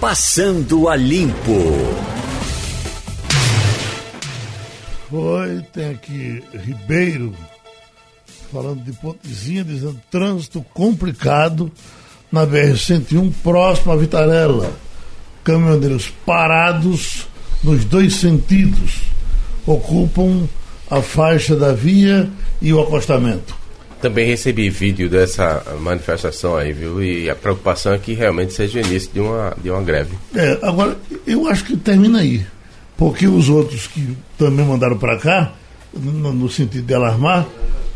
Passando a Limpo. Foi, tem aqui Ribeiro falando de Pontezinha, dizendo trânsito complicado na BR-101, próximo a Vitarella. Caminhoneiros parados nos dois sentidos ocupam a faixa da via e o acostamento. Também recebi vídeo dessa manifestação aí, viu? E a preocupação é que realmente seja o início de uma, de uma greve. É, agora, eu acho que termina aí. Porque os outros que também mandaram para cá, no, no, sentido de alarmar,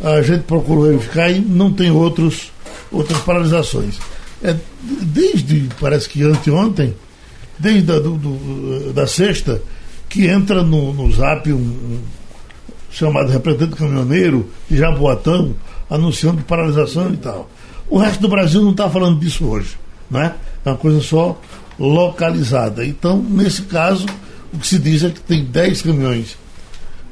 a gente procurou verificar e não tem outros, outras paralisações. É, desde, parece que anteontem, desde a, do, do, da sexta, que entra no, no zap um, um chamado representante caminhoneiro de Jaboatão, anunciando paralisação e tal. O resto do Brasil não está falando disso hoje. Né? É uma coisa só localizada. Então, nesse caso, o que se diz é que tem 10 caminhões.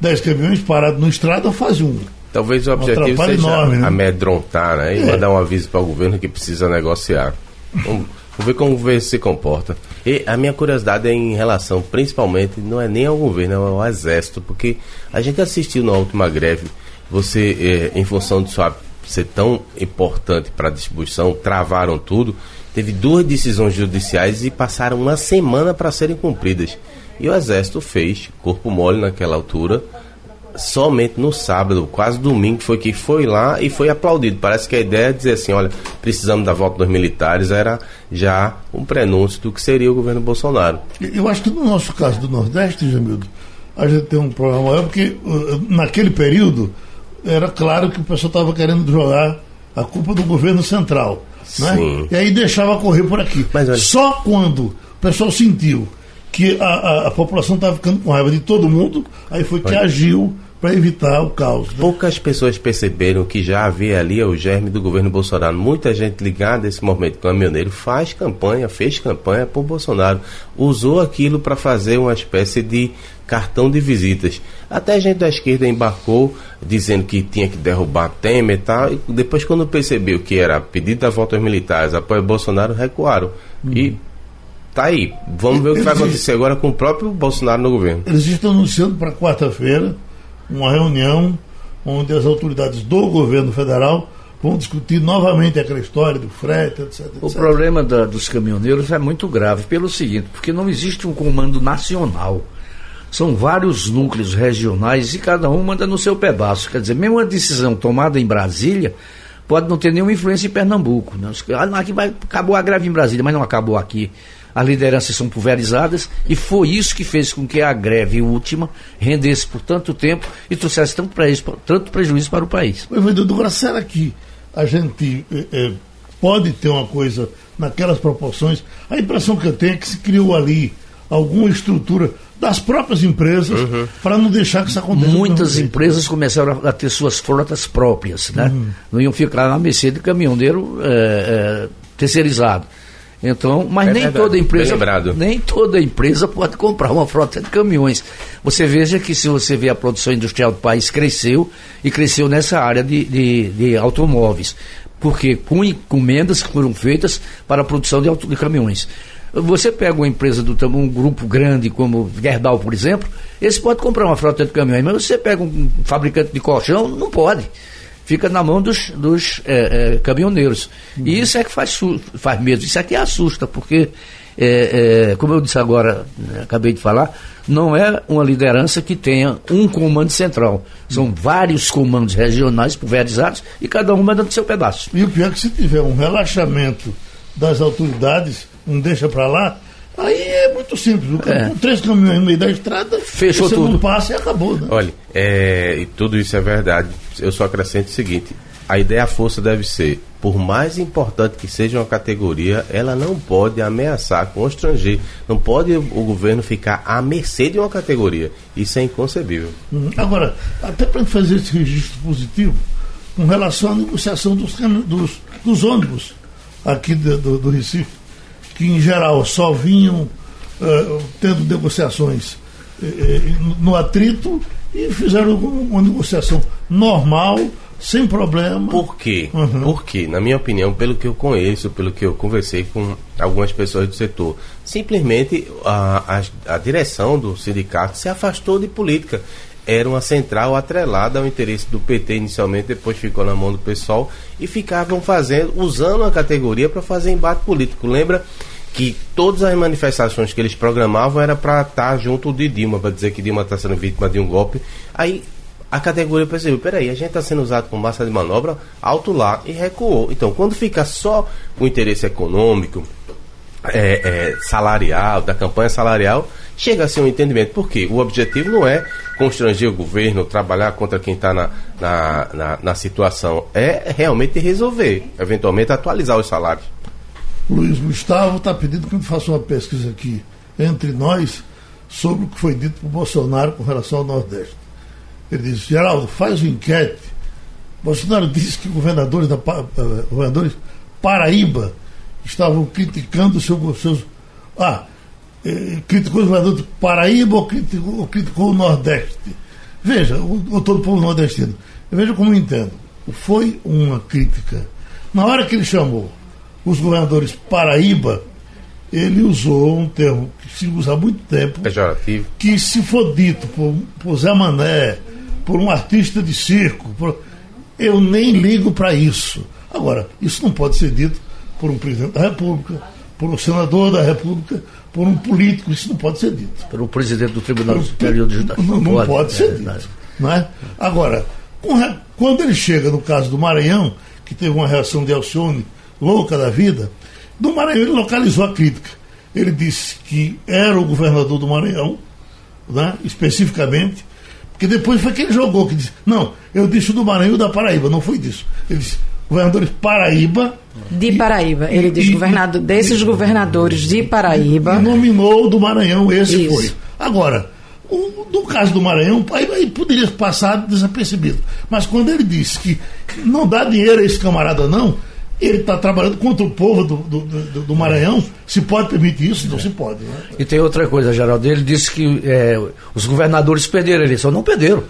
10 caminhões parados no estrada faz um. Talvez o objetivo seja enorme, né? amedrontar né? e é. mandar um aviso para o governo que precisa negociar. Vamos, vamos ver como o governo se comporta. E a minha curiosidade é em relação, principalmente, não é nem ao governo, é ao exército, porque a gente assistiu na última greve você, é, em função de sua ser tão importante para a distribuição, travaram tudo. Teve duas decisões judiciais e passaram uma semana para serem cumpridas. E o Exército fez corpo mole naquela altura, somente no sábado, quase domingo, foi que foi lá e foi aplaudido. Parece que a ideia é dizer assim: olha, precisamos da volta dos militares, era já um prenúncio do que seria o governo Bolsonaro. Eu acho que no nosso caso do Nordeste, Jamildo, a gente tem um problema maior, porque uh, naquele período era claro que o pessoal estava querendo jogar a culpa do governo central. Né? E aí deixava correr por aqui. Mas, Só quando o pessoal sentiu que a, a, a população estava ficando com raiva de todo mundo, aí foi que olha. agiu para evitar o caos. Né? Poucas pessoas perceberam que já havia ali o germe do governo Bolsonaro. Muita gente ligada a esse movimento caminhoneiro faz campanha, fez campanha por Bolsonaro, usou aquilo para fazer uma espécie de cartão de visitas. Até gente da esquerda embarcou dizendo que tinha que derrubar Temer e tal. E depois, quando percebeu que era pedido da volta aos militares, apoio Bolsonaro, recuaram. Uhum. E tá aí. Vamos ver o que vai acontecer agora com o próprio Bolsonaro no governo. Eles estão anunciando para quarta-feira uma reunião onde as autoridades do governo federal vão discutir novamente aquela história do frete, etc. etc. O problema da, dos caminhoneiros é muito grave pelo seguinte, porque não existe um comando nacional. São vários núcleos regionais e cada um manda no seu pedaço. Quer dizer, mesmo uma decisão tomada em Brasília pode não ter nenhuma influência em Pernambuco. Né? Ah, aqui vai, acabou a greve em Brasília, mas não acabou aqui as lideranças são pulverizadas e foi isso que fez com que a greve última rendesse por tanto tempo e trouxesse tanto, prejuízo, tanto prejuízo para o país. Mas, agora será que a gente é, pode ter uma coisa naquelas proporções? A impressão que eu tenho é que se criou ali alguma estrutura das próprias empresas uhum. para não deixar que isso aconteça. Muitas empresas começaram a ter suas frotas próprias, né? Uhum. Não iam ficar na mercê de caminhoneiro é, é, terceirizado. Então, mas é nem verdade, toda empresa, nem toda empresa pode comprar uma frota de caminhões. Você veja que se você vê a produção industrial do país cresceu e cresceu nessa área de, de, de automóveis, porque com encomendas que foram feitas para a produção de, auto, de caminhões. Você pega uma empresa do um grupo grande como Gerdau, por exemplo, eles podem comprar uma frota de caminhões, mas você pega um fabricante de colchão, não pode fica na mão dos, dos é, é, caminhoneiros. Uhum. E isso é que faz, faz medo, isso é que assusta, porque, é, é, como eu disse agora, né, acabei de falar, não é uma liderança que tenha um comando central. São uhum. vários comandos regionais pulverizados e cada um mandando seu pedaço. E o pior é que se tiver um relaxamento das autoridades, um deixa para lá, Aí é muito simples. É. Com três caminhões no meio da estrada, fechou você tudo. não passa e acabou. Né? Olha, é, e tudo isso é verdade. Eu só acrescento o seguinte: a ideia a força deve ser, por mais importante que seja uma categoria, ela não pode ameaçar, constranger. Não pode o governo ficar à mercê de uma categoria. Isso é inconcebível. Hum, agora, até para fazer esse registro positivo, com relação à negociação dos, dos, dos ônibus aqui do, do, do Recife que em geral só vinham uh, tendo negociações uh, no atrito e fizeram uma negociação normal, sem problema. Por quê? Uhum. Porque, na minha opinião, pelo que eu conheço, pelo que eu conversei com algumas pessoas do setor, simplesmente a, a, a direção do sindicato se afastou de política. Era uma central atrelada ao interesse do PT inicialmente, depois ficou na mão do pessoal e ficavam fazendo, usando a categoria para fazer embate político. Lembra que todas as manifestações que eles programavam era para estar junto de Dilma, para dizer que Dilma está sendo vítima de um golpe. Aí a categoria percebeu, peraí, a gente está sendo usado como massa de manobra, alto lá e recuou. Então, quando fica só o interesse econômico, é, é, salarial, da campanha salarial, chega a ser um entendimento. Porque o objetivo não é constranger o governo, trabalhar contra quem está na, na, na, na, situação, é realmente resolver, eventualmente atualizar os salários. Luiz Gustavo está pedindo que eu faça uma pesquisa aqui entre nós sobre o que foi dito por Bolsonaro com relação ao Nordeste. Ele disse, Geraldo, faz uma enquete. Bolsonaro disse que governadores, da, uh, governadores Paraíba estavam criticando seu, seus. Ah, eh, criticou os governadores de Paraíba ou criticou, ou criticou o Nordeste? Veja, o, o todo o povo nordestino. Veja como eu entendo. Foi uma crítica. Na hora que ele chamou os governadores Paraíba, ele usou um termo que se usa há muito tempo. Pejorativo. Que se for dito por, por Zé Mané, por um artista de circo. Por... Eu nem ligo para isso. Agora, isso não pode ser dito por um presidente da República, por um senador da República, por um político. Isso não pode ser dito. Por um presidente do Tribunal Superior de Justiça. Não, não, pode, pode ser é, dito. Não é? Agora, quando ele chega no caso do Maranhão, que teve uma reação de Alcione louca da vida, do Maranhão ele localizou a crítica. Ele disse que era o governador do Maranhão, né, especificamente, porque depois foi que ele jogou, que disse, não, eu disse do Maranhão e da Paraíba, não foi disso. Ele disse, governadores Paraíba. De Paraíba. Ele diz governador, desses e, governadores de Paraíba. E nominou do Maranhão, esse Isso. foi. Agora, o, no caso do Maranhão, aí, aí, poderia passar desapercebido. Mas quando ele disse que não dá dinheiro a esse camarada, não, ele está trabalhando contra o povo do, do, do, do, Maranhão. Se pode permitir isso? Não é. se pode. Né? E tem outra coisa, Geraldo. Ele disse que é, os governadores perderam a eleição. Não perderam.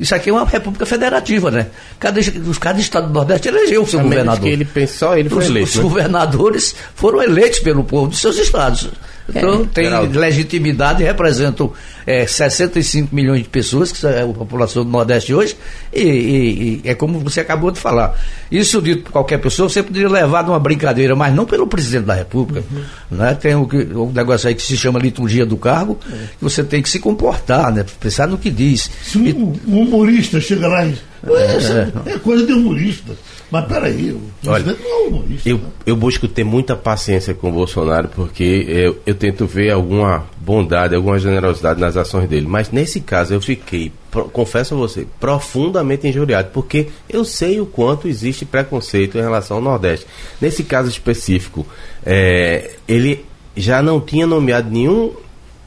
Isso aqui é uma república federativa, né? Cada, cada estado do Nordeste elegeu o seu a governador. ele pensou, ele foi os, eleito. Os né? governadores foram eleitos pelo povo dos seus estados. Então, é, tem Geraldo. legitimidade, representam é, 65 milhões de pessoas, que é a população do Nordeste hoje, e, e, e, é como você acabou de falar. Isso dito por qualquer pessoa, você poderia levar numa brincadeira, mas não pelo presidente da República. Uhum. Né? Tem o, o negócio aí que se chama liturgia do cargo, é. que você tem que se comportar, né? pensar no que diz. Se um, um humorista chega lá e. É, é, é coisa de humorista. Mas peraí, Olha, não é humorista. Eu, né? eu busco ter muita paciência com o Bolsonaro porque eu, eu tento ver alguma bondade, alguma generosidade nas ações dele. Mas nesse caso eu fiquei, confesso a você, profundamente injuriado, porque eu sei o quanto existe preconceito em relação ao Nordeste. Nesse caso específico, é, ele já não tinha nomeado nenhum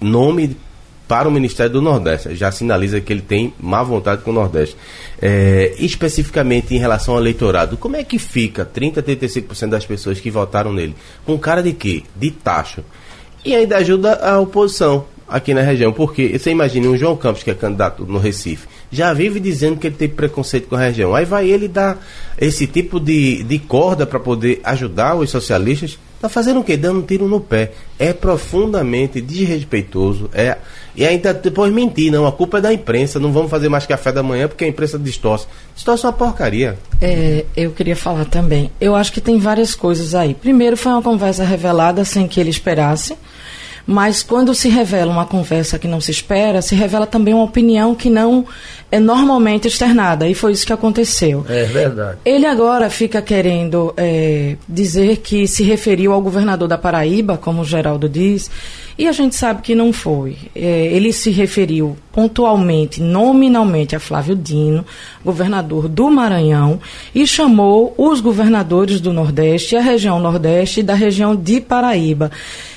nome para o Ministério do Nordeste. Já sinaliza que ele tem má vontade com o Nordeste. É, especificamente em relação ao eleitorado, como é que fica 30, 35% das pessoas que votaram nele? Com cara de quê? De taxa. E ainda ajuda a oposição aqui na região, porque você imagina um João Campos, que é candidato no Recife, já vive dizendo que ele tem preconceito com a região. Aí vai ele dar esse tipo de, de corda para poder ajudar os socialistas. Tá fazendo o quê? Dando um tiro no pé. É profundamente desrespeitoso. É e ainda depois mentir, não, a culpa é da imprensa, não vamos fazer mais café da manhã porque a imprensa distorce. Distorce uma porcaria. É, eu queria falar também. Eu acho que tem várias coisas aí. Primeiro, foi uma conversa revelada sem que ele esperasse. Mas quando se revela uma conversa que não se espera, se revela também uma opinião que não é normalmente externada. E foi isso que aconteceu. É verdade. Ele agora fica querendo é, dizer que se referiu ao governador da Paraíba, como o Geraldo diz, e a gente sabe que não foi. É, ele se referiu pontualmente, nominalmente, a Flávio Dino, governador do Maranhão, e chamou os governadores do Nordeste, a região Nordeste e da região de Paraíba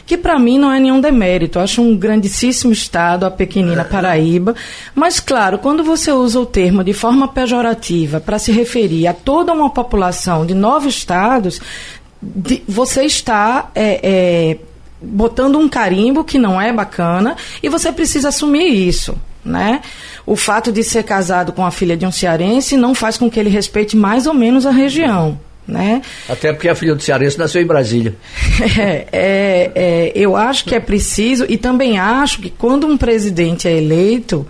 que para mim não é nenhum demérito. Eu acho um grandíssimo estado, a pequenina Paraíba. Mas, claro, quando você usa o termo de forma pejorativa para se referir a toda uma população de nove estados, de, você está é, é, botando um carimbo que não é bacana e você precisa assumir isso. Né? O fato de ser casado com a filha de um cearense não faz com que ele respeite mais ou menos a região. Né? Até porque a filha do cearense nasceu em Brasília. É, é, é, eu acho que é preciso, e também acho que quando um presidente é eleito,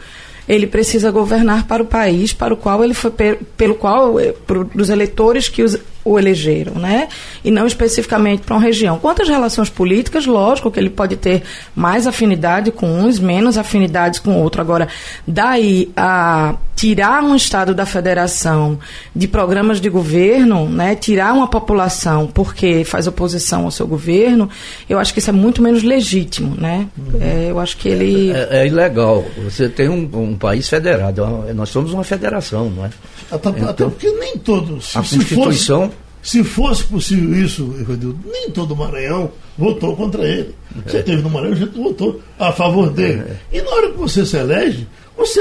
ele precisa governar para o país para o qual ele foi pelo qual eh, para os eleitores que os, o elegeram, né? E não especificamente para uma região. Quanto às relações políticas, lógico que ele pode ter mais afinidade com uns, menos afinidades com outro. Agora, daí a tirar um estado da federação de programas de governo, né, tirar uma população porque faz oposição ao seu governo, eu acho que isso é muito menos legítimo, né? Uhum. É, eu acho que ele é, é, ilegal. Você tem um, um, país federado, nós somos uma federação, não é? Até, então, até porque nem todos. A se Constituição fosse, se fosse possível isso, nem todo o Maranhão votou contra ele. Você é. teve no Maranhão, a gente votou a favor dele. É. E na hora que você se elege, você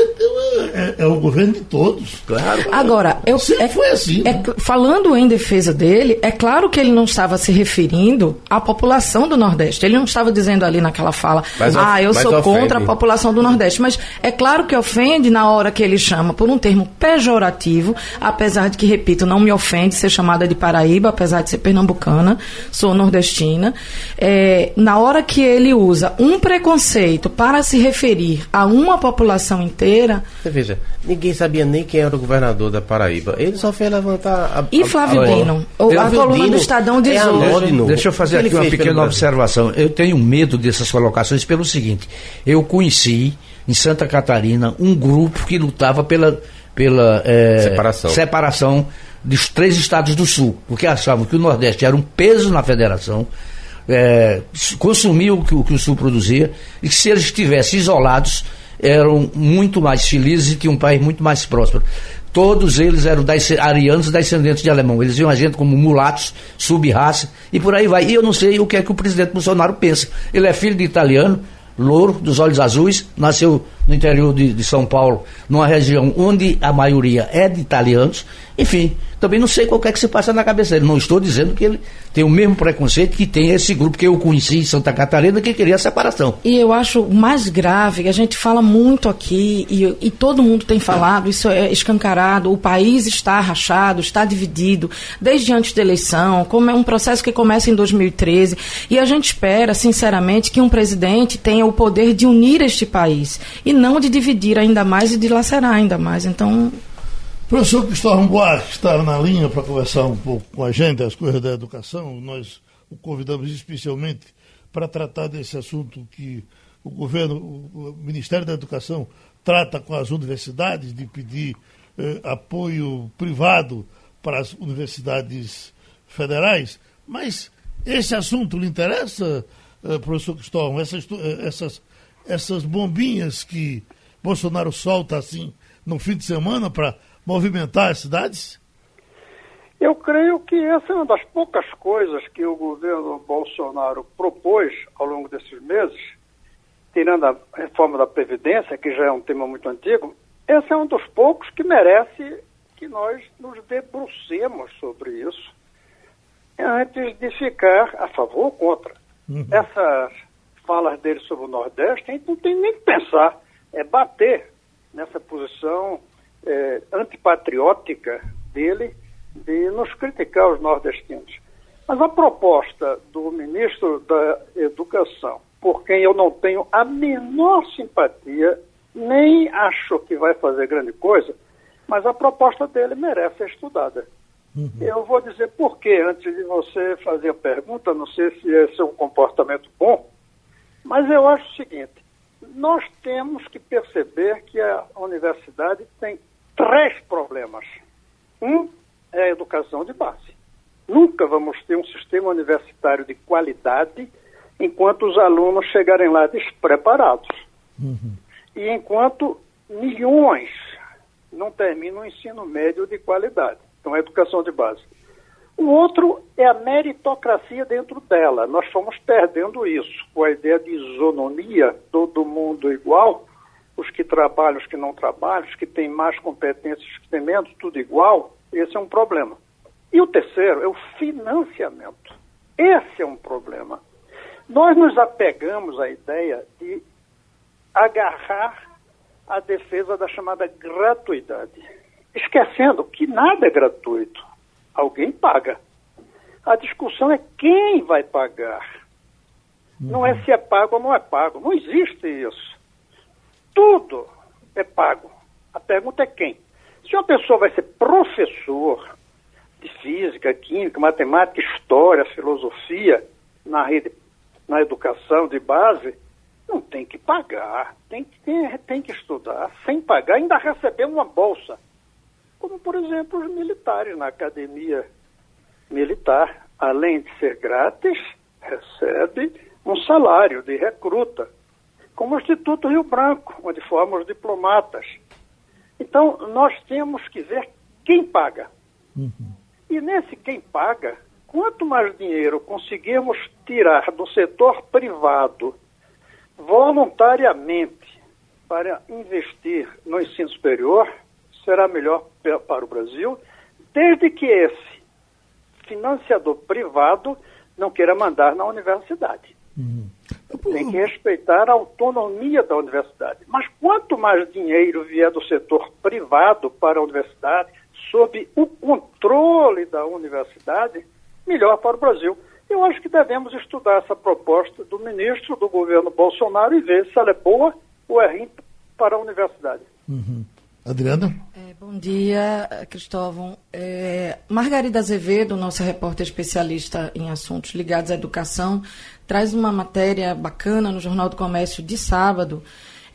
é, é, o governo de todos. Claro. Agora, eu, é, foi assim. É, falando em defesa dele, é claro que ele não estava se referindo à população do Nordeste. Ele não estava dizendo ali naquela fala, mas, ah, eu sou ofende. contra a população do Nordeste. Mas é claro que ofende na hora que ele chama por um termo pejorativo, apesar de que, repito, não me ofende ser chamada de Paraíba, apesar de ser pernambucana, sou nordestina. É, na hora que ele usa um preconceito para se referir a uma população inteira. Você veja, ninguém sabia nem quem era o governador da Paraíba. Ele só fez levantar a. E Flávio a, Dino? A, a coluna do Estadão diz é deixa, deixa eu fazer aqui uma pequena observação. Eu tenho medo dessas colocações pelo seguinte: eu conheci em Santa Catarina um grupo que lutava pela, pela é, separação. separação dos três estados do Sul, porque achavam que o Nordeste era um peso na federação. É, consumia o que, o que o Sul produzia e que se eles estivessem isolados eram muito mais felizes e tinham um país muito mais próspero. Todos eles eram arianos descendentes de alemão. Eles viam a gente como mulatos, sub-raça e por aí vai. E eu não sei o que é que o presidente Bolsonaro pensa. Ele é filho de italiano, louro, dos olhos azuis, nasceu no interior de, de São Paulo, numa região onde a maioria é de italianos. Enfim, também não sei qual é que se passa na cabeça dele. Não estou dizendo que ele tem o mesmo preconceito que tem esse grupo que eu conheci em Santa Catarina que queria a separação. E eu acho mais grave, a gente fala muito aqui, e, e todo mundo tem falado, isso é escancarado, o país está rachado, está dividido, desde antes da eleição, como é um processo que começa em 2013, e a gente espera, sinceramente, que um presidente tenha o poder de unir este país, e não de dividir ainda mais e de lacerar ainda mais. Então, Professor Cristóvão Buarque está na linha para conversar um pouco com a gente, as coisas da educação. Nós o convidamos especialmente para tratar desse assunto que o governo, o Ministério da Educação, trata com as universidades, de pedir eh, apoio privado para as universidades federais. Mas esse assunto lhe interessa, eh, professor Cristóvão? Essas, eh, essas, essas bombinhas que Bolsonaro solta assim no fim de semana para movimentar as cidades? Eu creio que essa é uma das poucas coisas que o governo Bolsonaro propôs ao longo desses meses, tirando a reforma da Previdência, que já é um tema muito antigo, esse é um dos poucos que merece que nós nos debrucemos sobre isso antes de ficar a favor ou contra. Uhum. Essas falas dele sobre o Nordeste, a gente não tem nem que pensar, é bater nessa posição é, antipatriótica dele de nos criticar os nordestinos. Mas a proposta do ministro da Educação, por quem eu não tenho a menor simpatia, nem acho que vai fazer grande coisa, mas a proposta dele merece ser estudada. Uhum. Eu vou dizer por quê, antes de você fazer a pergunta, não sei se esse é um comportamento bom, mas eu acho o seguinte: nós temos que perceber que a universidade tem três problemas. Um é a educação de base. Nunca vamos ter um sistema universitário de qualidade enquanto os alunos chegarem lá despreparados. Uhum. E enquanto milhões não terminam o ensino médio de qualidade. Então, a educação de base. O outro é a meritocracia dentro dela. Nós fomos perdendo isso, com a ideia de isonomia, todo mundo igual, os que trabalham, os que não trabalham, os que têm mais competências, os que têm menos, tudo igual, esse é um problema. E o terceiro é o financiamento. Esse é um problema. Nós nos apegamos à ideia de agarrar a defesa da chamada gratuidade, esquecendo que nada é gratuito. Alguém paga. A discussão é quem vai pagar. Uhum. Não é se é pago ou não é pago. Não existe isso. Tudo é pago. A pergunta é quem. Se uma pessoa vai ser professor de física, química, matemática, história, filosofia na rede, na educação de base, não tem que pagar, tem que, tem, tem que estudar sem pagar, ainda receber uma bolsa. Como, por exemplo, os militares na academia militar, além de ser grátis, recebe um salário de recruta, como o Instituto Rio Branco, onde formam os diplomatas. Então, nós temos que ver quem paga. Uhum. E nesse quem paga, quanto mais dinheiro conseguirmos tirar do setor privado voluntariamente para investir no ensino superior, será melhor para o Brasil, desde que esse financiador privado não queira mandar na universidade. Uhum. Tem que respeitar a autonomia da universidade. Mas quanto mais dinheiro vier do setor privado para a universidade, sob o controle da universidade, melhor para o Brasil. Eu acho que devemos estudar essa proposta do ministro do governo Bolsonaro e ver se ela é boa ou é ruim para a universidade. Uhum. Adriana? Bom dia, Cristóvão. É, Margarida Azevedo, nossa repórter especialista em assuntos ligados à educação, traz uma matéria bacana no Jornal do Comércio de sábado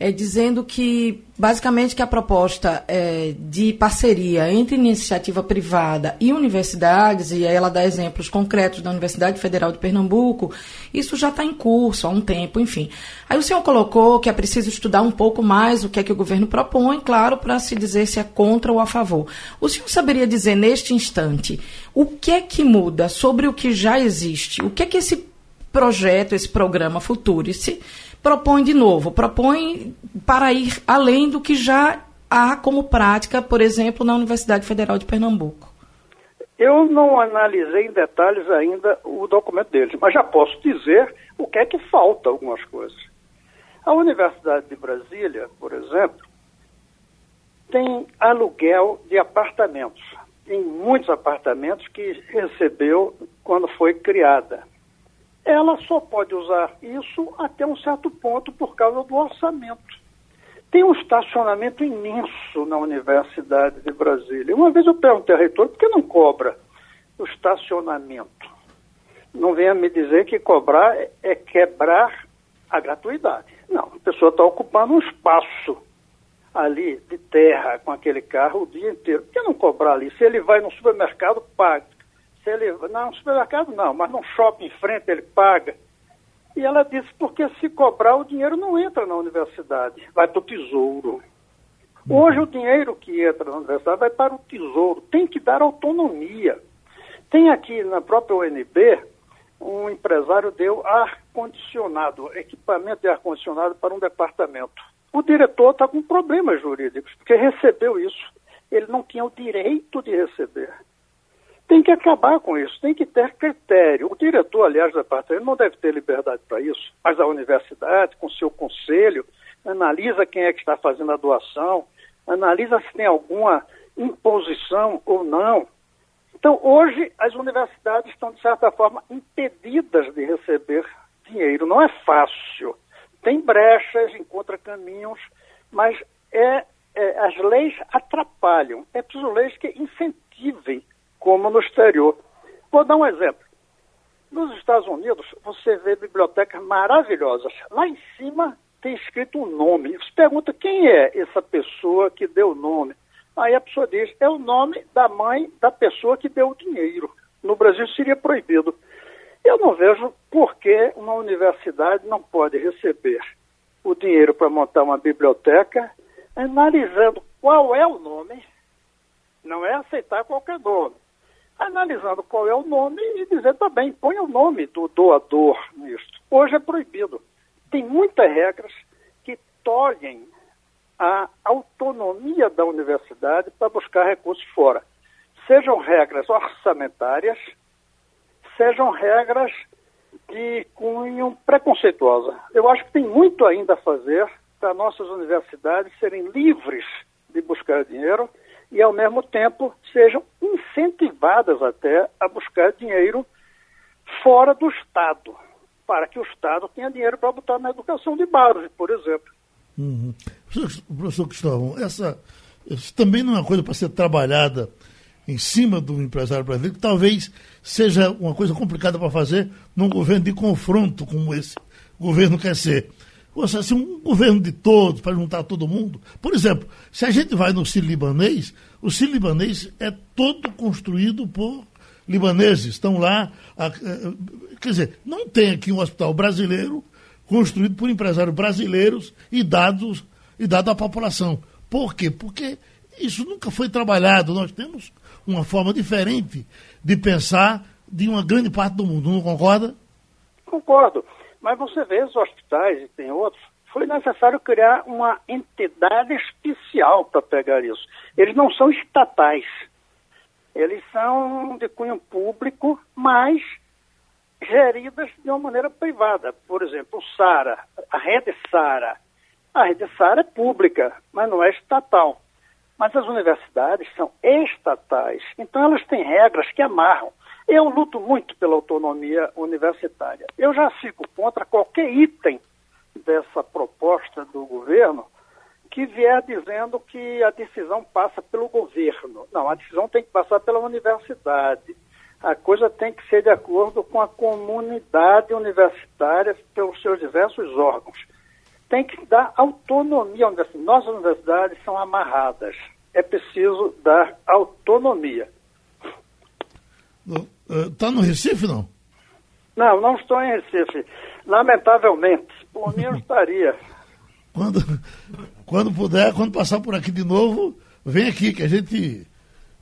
é, dizendo que, basicamente, que a proposta é, de parceria entre iniciativa privada e universidades, e ela dá exemplos concretos da Universidade Federal de Pernambuco, isso já está em curso há um tempo, enfim. Aí o senhor colocou que é preciso estudar um pouco mais o que é que o governo propõe, claro, para se dizer se é contra ou a favor. O senhor saberia dizer, neste instante, o que é que muda sobre o que já existe? O que é que esse projeto, esse programa Futurice propõe de novo, propõe para ir além do que já há como prática, por exemplo, na Universidade Federal de Pernambuco. Eu não analisei em detalhes ainda o documento deles, mas já posso dizer o que é que falta algumas coisas. A Universidade de Brasília, por exemplo, tem aluguel de apartamentos. Tem muitos apartamentos que recebeu quando foi criada ela só pode usar isso até um certo ponto por causa do orçamento. Tem um estacionamento imenso na Universidade de Brasília. Uma vez eu perguntei ao reitor por que não cobra o estacionamento. Não venha me dizer que cobrar é quebrar a gratuidade. Não, a pessoa está ocupando um espaço ali de terra com aquele carro o dia inteiro. Por que não cobrar ali? Se ele vai no supermercado, paga. Se ele, não, supermercado não, mas no shopping em frente ele paga. E ela disse, porque se cobrar o dinheiro não entra na universidade, vai para o tesouro. Hoje o dinheiro que entra na universidade vai para o tesouro, tem que dar autonomia. Tem aqui na própria UNB, um empresário deu ar-condicionado, equipamento de ar-condicionado para um departamento. O diretor está com problemas jurídicos, porque recebeu isso. Ele não tinha o direito de receber. Tem que acabar com isso, tem que ter critério. O diretor, aliás, do departamento não deve ter liberdade para isso, mas a universidade, com seu conselho, analisa quem é que está fazendo a doação, analisa se tem alguma imposição ou não. Então, hoje, as universidades estão, de certa forma, impedidas de receber dinheiro. Não é fácil. Tem brechas, encontra caminhos, mas é, é, as leis atrapalham. É preciso leis que incentivem como no exterior. Vou dar um exemplo. Nos Estados Unidos, você vê bibliotecas maravilhosas. Lá em cima tem escrito um nome. Você pergunta quem é essa pessoa que deu o nome. Aí a pessoa diz, é o nome da mãe da pessoa que deu o dinheiro. No Brasil seria proibido. Eu não vejo por que uma universidade não pode receber o dinheiro para montar uma biblioteca, analisando qual é o nome, não é aceitar qualquer nome analisando qual é o nome e dizer também, põe o nome do doador nisto. Hoje é proibido. Tem muitas regras que tolhem a autonomia da universidade para buscar recursos fora. Sejam regras orçamentárias, sejam regras de cunho preconceituosa. Eu acho que tem muito ainda a fazer para nossas universidades serem livres de buscar dinheiro e, ao mesmo tempo, sejam incentivadas até a buscar dinheiro fora do Estado, para que o Estado tenha dinheiro para botar na educação de base, por exemplo. Uhum. Professor, Cristóvão, essa, essa também não é uma coisa para ser trabalhada em cima do empresário brasileiro, que talvez seja uma coisa complicada para fazer num governo de confronto como esse governo quer ser. Ou seja, assim, um governo de todos, para juntar todo mundo. Por exemplo, se a gente vai no Ciro Libanês, o Ciro Libanês é todo construído por libaneses. Estão lá. A, a, quer dizer, não tem aqui um hospital brasileiro construído por empresários brasileiros e dados e dado à população. Por quê? Porque isso nunca foi trabalhado. Nós temos uma forma diferente de pensar de uma grande parte do mundo, não concorda? Concordo. Mas você vê os hospitais, e tem outros, foi necessário criar uma entidade especial para pegar isso. Eles não são estatais. Eles são de cunho público, mas geridas de uma maneira privada. Por exemplo, o SARA, a rede SARA. A rede SARA é pública, mas não é estatal. Mas as universidades são estatais, então elas têm regras que amarram. Eu luto muito pela autonomia universitária. Eu já fico contra qualquer item dessa proposta do governo que vier dizendo que a decisão passa pelo governo. Não, a decisão tem que passar pela universidade. A coisa tem que ser de acordo com a comunidade universitária pelos seus diversos órgãos. Tem que dar autonomia à universidade. Nossas universidades são amarradas. É preciso dar autonomia. Está no Recife, não? Não, não estou em Recife. Lamentavelmente. Por mim, eu estaria. Quando, quando puder, quando passar por aqui de novo, vem aqui, que a gente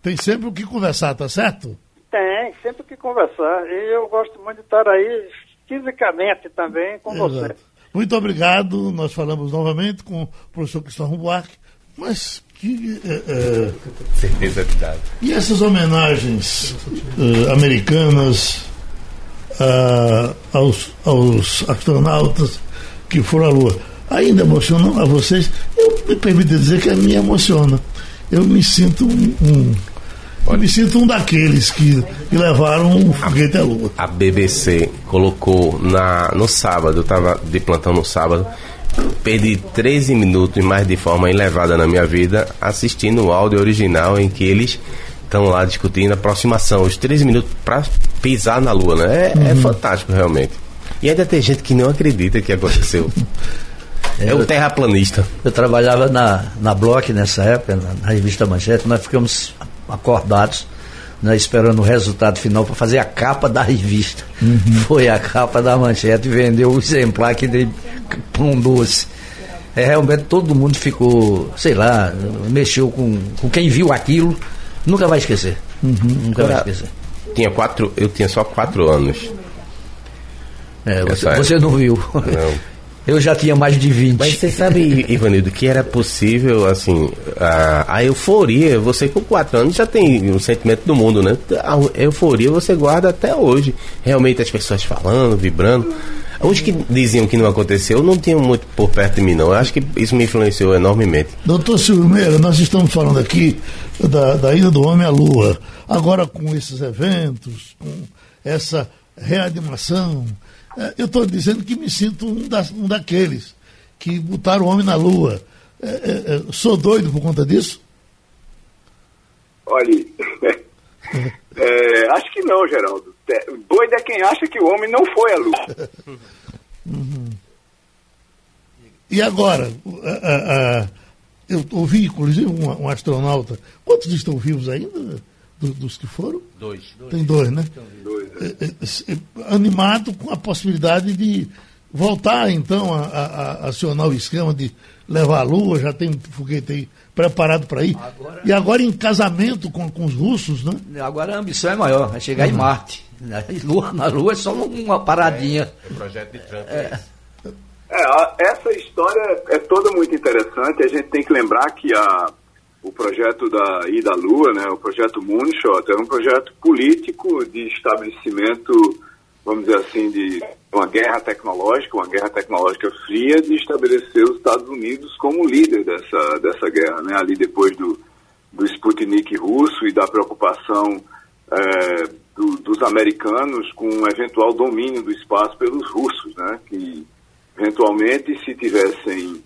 tem sempre o que conversar, tá certo? Tem, sempre o que conversar. E eu gosto muito de estar aí fisicamente também com Exato. você. Muito obrigado. Nós falamos novamente com o professor Cristóvão Buarque. Mas que. É, é... Certeza. E essas homenagens uh, americanas uh, aos, aos astronautas que foram à Lua, ainda emocionam a vocês? Eu me permito dizer que a me emociona. Eu me sinto um, um eu me sinto um daqueles que, que levaram um foguete à Lua. A BBC colocou na, no sábado, estava de plantão no sábado, perdi 13 minutos mais de forma elevada na minha vida assistindo o áudio original em que eles estão lá discutindo a aproximação, os 13 minutos para pisar na lua, né? É, é uhum. é, fantástico realmente. E ainda tem gente que não acredita que aconteceu. É o terraplanista. Eu trabalhava na, na Block nessa época, na, na revista Manchete, nós ficamos acordados né, esperando o resultado final para fazer a capa da revista. Uhum. Foi a capa da manchete e vendeu o exemplar que dei pão doce. É, realmente todo mundo ficou, sei lá, mexeu com, com quem viu aquilo, nunca vai esquecer. Uhum. Nunca vai esquecer. Tinha quatro, eu tinha só quatro anos. É, você, você, não viu. Não. Eu já tinha mais de 20. Mas você sabe, Ivanildo, que era possível, assim, a, a, euforia, você com 4 anos já tem um sentimento do mundo, né? A euforia você guarda até hoje. Realmente as pessoas falando, vibrando. Os que diziam que não aconteceu não tinham muito por perto de mim, não. Eu acho que isso me influenciou enormemente. Doutor Silveira, nós estamos falando aqui da, da ida do homem à lua. Agora com esses eventos, com essa reanimação, é, eu estou dizendo que me sinto um, da, um, daqueles que botaram o homem na lua. É, é, é sou doido por conta disso? Olha, é, acho que não, Geraldo. Doido é quem acha que o homem não foi à lua. Uhum. E agora, eu ouvi, inclusive, um, um astronauta. Quantos estão vivos ainda? Do, dos que foram? Dois. Tem dois, né? Dois, é. É, é, é, animado com a possibilidade de voltar, então, a, a, a, acionar o esquema de levar a Lua, já tem um foguete aí preparado para ir. Agora, e agora em casamento com, com os russos, né? Agora a ambição é maior, é chegar uhum. em Marte. Lua, na Lua é só uma paradinha. É, o projeto de Trump é. É, essa história é toda muito interessante. A gente tem que lembrar que a, o projeto da ida à Lua, né, o projeto Moonshot, é um projeto político de estabelecimento vamos dizer assim, de uma guerra tecnológica, uma guerra tecnológica fria, de estabelecer os Estados Unidos como líder dessa, dessa guerra, né? ali depois do, do Sputnik russo e da preocupação é, do, dos americanos com o eventual domínio do espaço pelos russos, né? que eventualmente se tivessem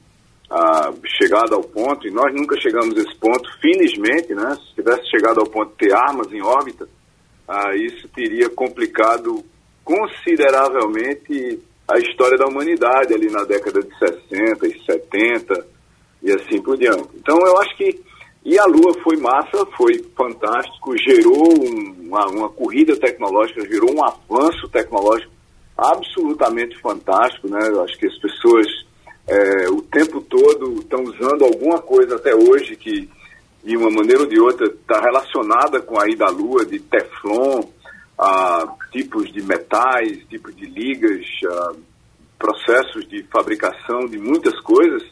ah, chegado ao ponto, e nós nunca chegamos a esse ponto, felizmente, né? se tivesse chegado ao ponto de ter armas em órbita, ah, isso teria complicado consideravelmente a história da humanidade ali na década de 60 e 70 e assim por diante. Então eu acho que e a Lua foi massa, foi fantástico, gerou um, uma, uma, corrida tecnológica, gerou um avanço tecnológico absolutamente fantástico, né? Eu acho que as pessoas é, o tempo todo estão usando alguma coisa até hoje que de uma maneira ou de outra está relacionada com a ida à Lua, de Teflon, a tipos de metais, tipos de ligas, processos de fabricação de muitas coisas,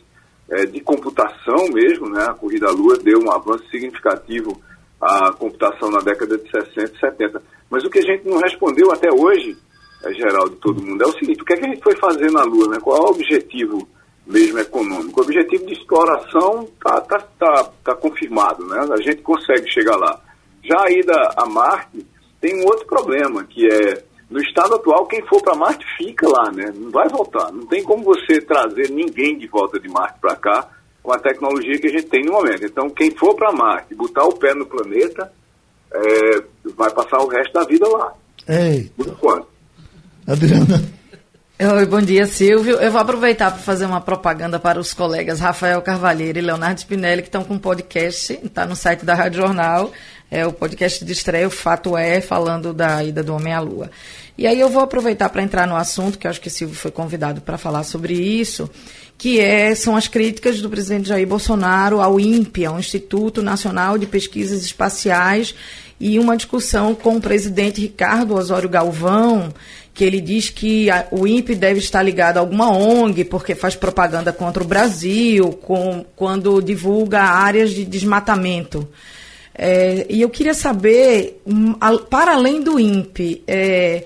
é, de computação mesmo, né? A corrida à Lua deu um avanço significativo à computação na década de 60 e 70. Mas o que a gente não respondeu até hoje, é, geral de todo mundo, é o seguinte, o que, é que a gente foi fazer na Lua, né? Qual é o objetivo mesmo econômico? O objetivo de exploração está tá, tá, tá confirmado, né? A gente consegue chegar lá. Já a ida a Marte tem um outro problema, que é no estado atual, quem for para Marte fica lá, né? Não vai voltar. Não tem como você trazer ninguém de volta de Marte para cá com a tecnologia que a gente tem no momento. Então, quem for para Marte, botar o pé no planeta, é, vai passar o resto da vida lá. Ei. Por quanto? Adriana. Oi, bom dia, Silvio. Eu vou aproveitar para fazer uma propaganda para os colegas Rafael Carvalheiro e Leonardo Spinelli, que estão com um podcast, está no site da Rádio Jornal é o podcast de estreia, o Fato É, falando da ida do Homem à Lua. E aí eu vou aproveitar para entrar no assunto, que eu acho que o Silvio foi convidado para falar sobre isso, que é, são as críticas do presidente Jair Bolsonaro ao INPE, ao Instituto Nacional de Pesquisas Espaciais, e uma discussão com o presidente Ricardo Osório Galvão, que ele diz que a, o INPE deve estar ligado a alguma ONG, porque faz propaganda contra o Brasil, com, quando divulga áreas de desmatamento. É, e eu queria saber, hum, para além do INPE, é,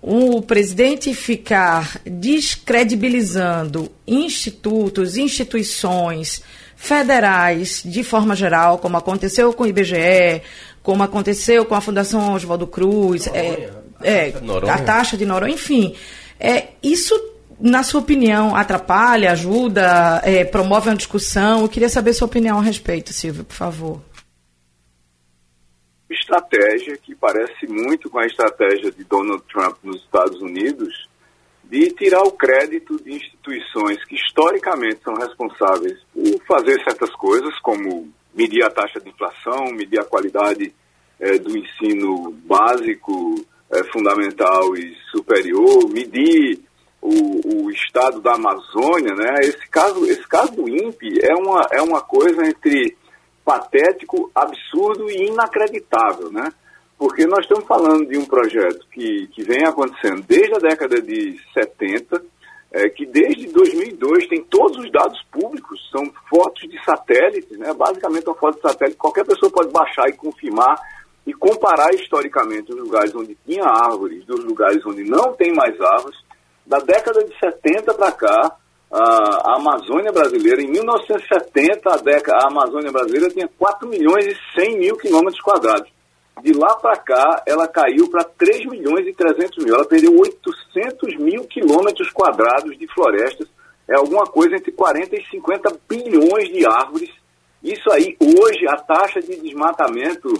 o presidente ficar descredibilizando institutos, instituições federais de forma geral, como aconteceu com o IBGE, como aconteceu com a Fundação Oswaldo Cruz, é, é, a taxa de Noronha, enfim. É, isso, na sua opinião, atrapalha, ajuda, é, promove uma discussão? Eu queria saber sua opinião a respeito, Silvio, por favor estratégia que parece muito com a estratégia de Donald Trump nos Estados Unidos de tirar o crédito de instituições que historicamente são responsáveis por fazer certas coisas, como medir a taxa de inflação, medir a qualidade eh, do ensino básico, eh, fundamental e superior, medir o, o, estado da Amazônia, né? Esse caso, esse caso do INPE é uma, é uma coisa entre patético, absurdo e inacreditável, né? Porque nós estamos falando de um projeto que, que vem acontecendo desde a década de 70, é, que desde 2002 tem todos os dados públicos, são fotos de satélites, né? basicamente uma foto de satélite, qualquer pessoa pode baixar e confirmar e comparar historicamente os lugares onde tinha árvores dos lugares onde não tem mais árvores. Da década de 70 para cá, a Amazônia brasileira, em 1970, a, década, a Amazônia brasileira tinha 4 milhões e 100 mil quilômetros quadrados. De lá para cá, ela caiu para 3 milhões e 300 mil. Ela perdeu 800 mil quilômetros quadrados de florestas. É alguma coisa entre 40 e 50 bilhões de árvores. Isso aí, hoje, a taxa de desmatamento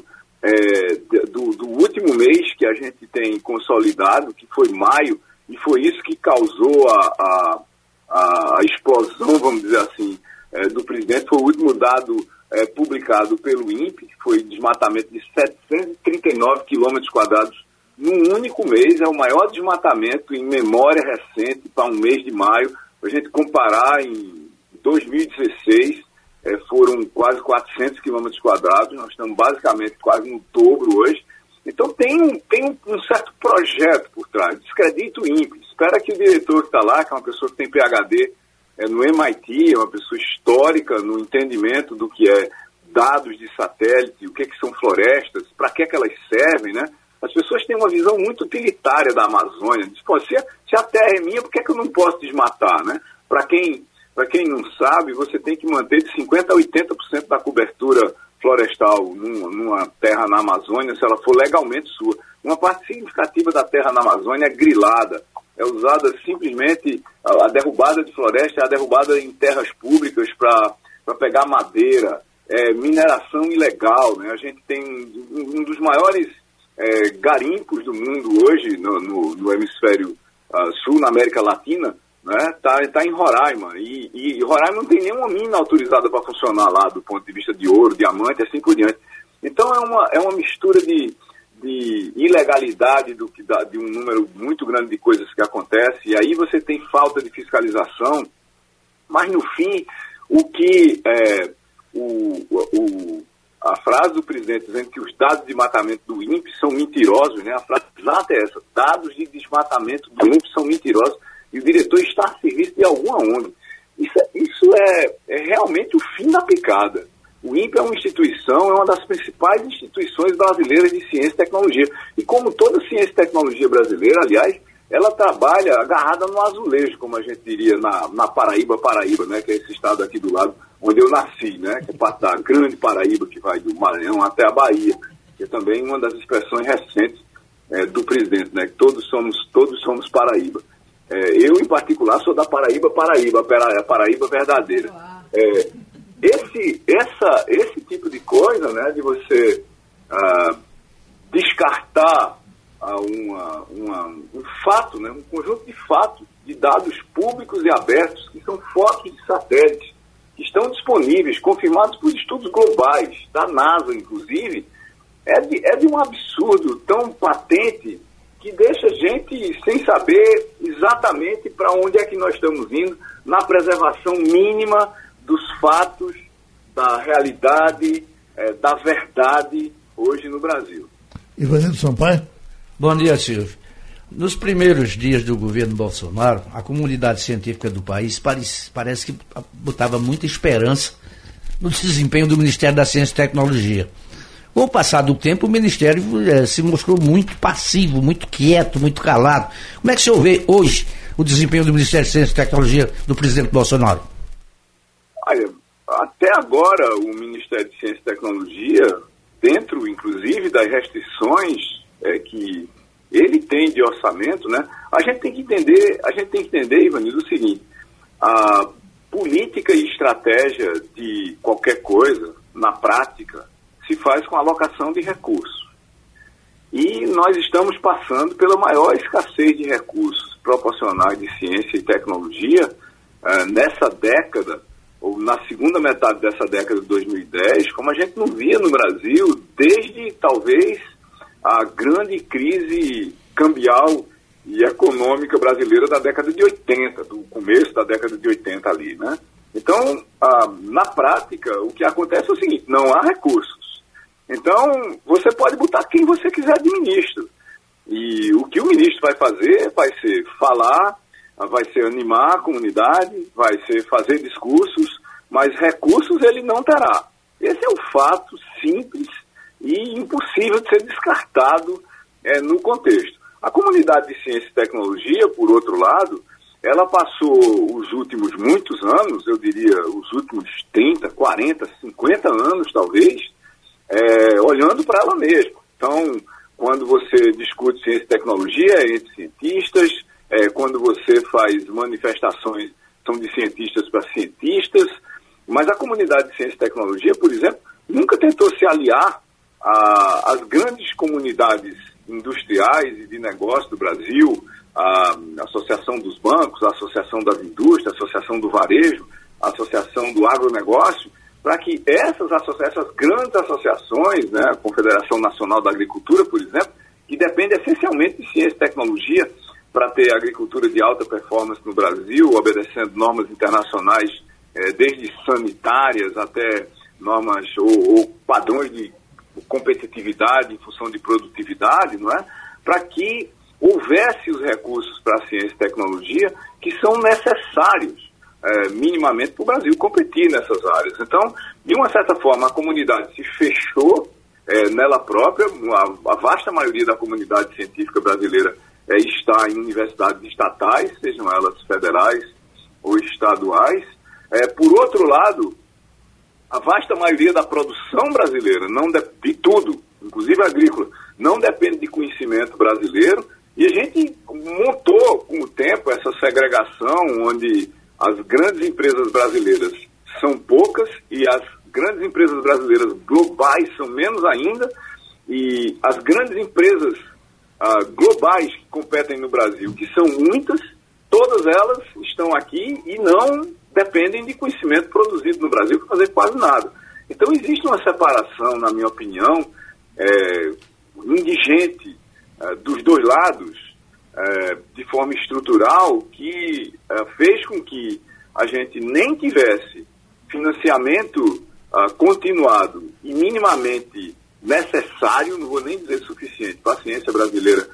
é, do, do último mês que a gente tem consolidado, que foi maio, e foi isso que causou a, a a, explosão, vamos dizer assim, é, do presidente foi o último dado é, publicado pelo INPE, que foi desmatamento de 739 quilômetros quadrados num único mês, é o maior desmatamento em memória recente para um mês de maio. Para a gente comparar, em 2016 é, foram quase 400 quilômetros quadrados, nós estamos basicamente quase no dobro hoje. Então tem, um, tem um, certo projeto por trás, descredito o INPE, espera que o diretor que está lá, que é uma pessoa que tem PhD é, no MIT, é uma pessoa histórica no entendimento do que é dados de satélite, o que, é que são florestas, para que, é que elas servem, né? As pessoas têm uma visão muito utilitária da Amazônia. Diz, se, se a terra é minha, por que, é que eu não posso desmatar? Né? Para quem, quem não sabe, você tem que manter de 50% a 80% da cobertura florestal numa, numa, terra na Amazônia, se ela for legalmente sua. Uma parte significativa da terra na Amazônia é grilada, é usada simplesmente, a, a derrubada de floresta é a derrubada em terras públicas para pegar madeira, é, mineração ilegal. Né? A gente tem um, um dos maiores é, garimpos do mundo hoje no, no, no hemisfério uh, sul, na América Latina, né? Tá, tá em Roraima e, e, Roraima não tem nenhuma mina autorizada para funcionar lá do ponto de vista de ouro, diamante, assim por diante. Então é uma, é uma mistura de, de ilegalidade do que de um número muito grande de coisas que acontece e aí você tem falta de fiscalização, mas no fim o que é, o, o, a frase do presidente dizendo que os dados de desmatamento do INPE são mentirosos, né? A frase exata é essa: dados de desmatamento do INPE são mentirosos e o diretor está a serviço de alguma ONG. Isso, é, isso é, é realmente o fim da picada. O INPE é uma instituição, é uma das principais instituições brasileiras de ciência e tecnologia. E como toda ciência e tecnologia brasileira, aliás, ela trabalha agarrada no azulejo, como a gente diria na, na Paraíba, Paraíba, né, que é esse estado aqui do lado onde eu nasci, né, que é da grande Paraíba, que vai do Maranhão até a Bahia, que é também uma das expressões recentes é, do presidente, né, que todos somos, todos somos Paraíba. É, eu, em particular, sou da Paraíba, Paraíba, Paraíba verdadeira. É, esse, essa, esse tipo de coisa, né, de você ah, descartar ah, uma, uma, um fato, né, um conjunto de fatos, de dados públicos e abertos, que são fotos de satélites, que estão disponíveis, confirmados por estudos globais, da NASA, inclusive, é de, é de um absurdo tão patente que deixa a gente sem saber exatamente para onde é que nós estamos indo na preservação mínima dos fatos, da realidade, é, da verdade hoje no Brasil. Ivanildo Sampaio? Bom dia, Silvio. Nos primeiros dias do governo Bolsonaro, a comunidade científica do país parece, parece que botava muita esperança no desempenho do Ministério da Ciência e Tecnologia. Com o passar do tempo, o Ministério é, se mostrou muito passivo, muito quieto, muito calado. Como é que o senhor vê hoje o desempenho do Ministério de Ciência e Tecnologia do presidente Bolsonaro? Olha, até agora o Ministério de Ciência e Tecnologia, dentro inclusive das restrições é, que ele tem de orçamento, né? A gente tem que entender, a gente tem que entender, Ivanildo, o seguinte, a política e estratégia de qualquer coisa, na prática, se faz com alocação de recursos. E nós estamos passando pela maior escassez de recursos proporcionais de ciência e tecnologia uh, nessa década, ou na segunda metade dessa década de 2010, como a gente não via no Brasil desde talvez a grande crise cambial e econômica brasileira da década de 80, do começo da década de 80 ali, né? Então, ah, na prática, o que acontece é o seguinte, não há recursos. Então, você pode botar quem você quiser de ministro. E o que o ministro vai fazer vai ser falar, vai ser animar a comunidade, vai ser fazer discursos, mas recursos ele não terá. Esse é o fato simples e impossível de ser descartado é, no contexto. A comunidade de ciência e tecnologia, por outro lado, ela passou os últimos muitos anos, eu diria os últimos 30, 40, 50 anos talvez, é, olhando para ela mesma. Então, quando você discute ciência e tecnologia é entre cientistas, é, quando você faz manifestações, são de cientistas para cientistas, mas a comunidade de ciência e tecnologia, por exemplo, nunca tentou se aliar às grandes comunidades industriais e de negócio do Brasil, a Associação dos Bancos, a Associação das Indústrias, a Associação do Varejo, a Associação do Agronegócio, para que essas, essas grandes associações, né, a Confederação Nacional da Agricultura, por exemplo, que depende essencialmente de ciência e tecnologia para ter agricultura de alta performance no Brasil, obedecendo normas internacionais, eh, desde sanitárias até normas ou, ou, padrões de competitividade em função de produtividade, não é? Para que houvesse os recursos para a ciência e tecnologia que são necessários é, minimamente para o Brasil competir nessas áreas. Então, de uma certa forma, a comunidade se fechou é, nela própria, a, a, vasta maioria da comunidade científica brasileira é, está em universidades estatais, sejam elas federais ou estaduais. É, por outro lado, a vasta maioria da produção brasileira, não de, de tudo, inclusive agrícola, não depende de conhecimento brasileiro. E a gente montou com o tempo essa segregação onde as grandes empresas brasileiras são poucas e as grandes empresas brasileiras globais são menos ainda. E as grandes empresas uh, globais que competem no Brasil, que são muitas, todas elas estão aqui e não dependem de conhecimento produzido no Brasil para fazer quase nada. Então existe uma separação, na minha opinião, é, indigente é, dos dois lados, é, de forma estrutural, que é, fez com que a gente nem tivesse financiamento é, continuado e minimamente necessário, não vou nem dizer suficiente, para a ciência brasileira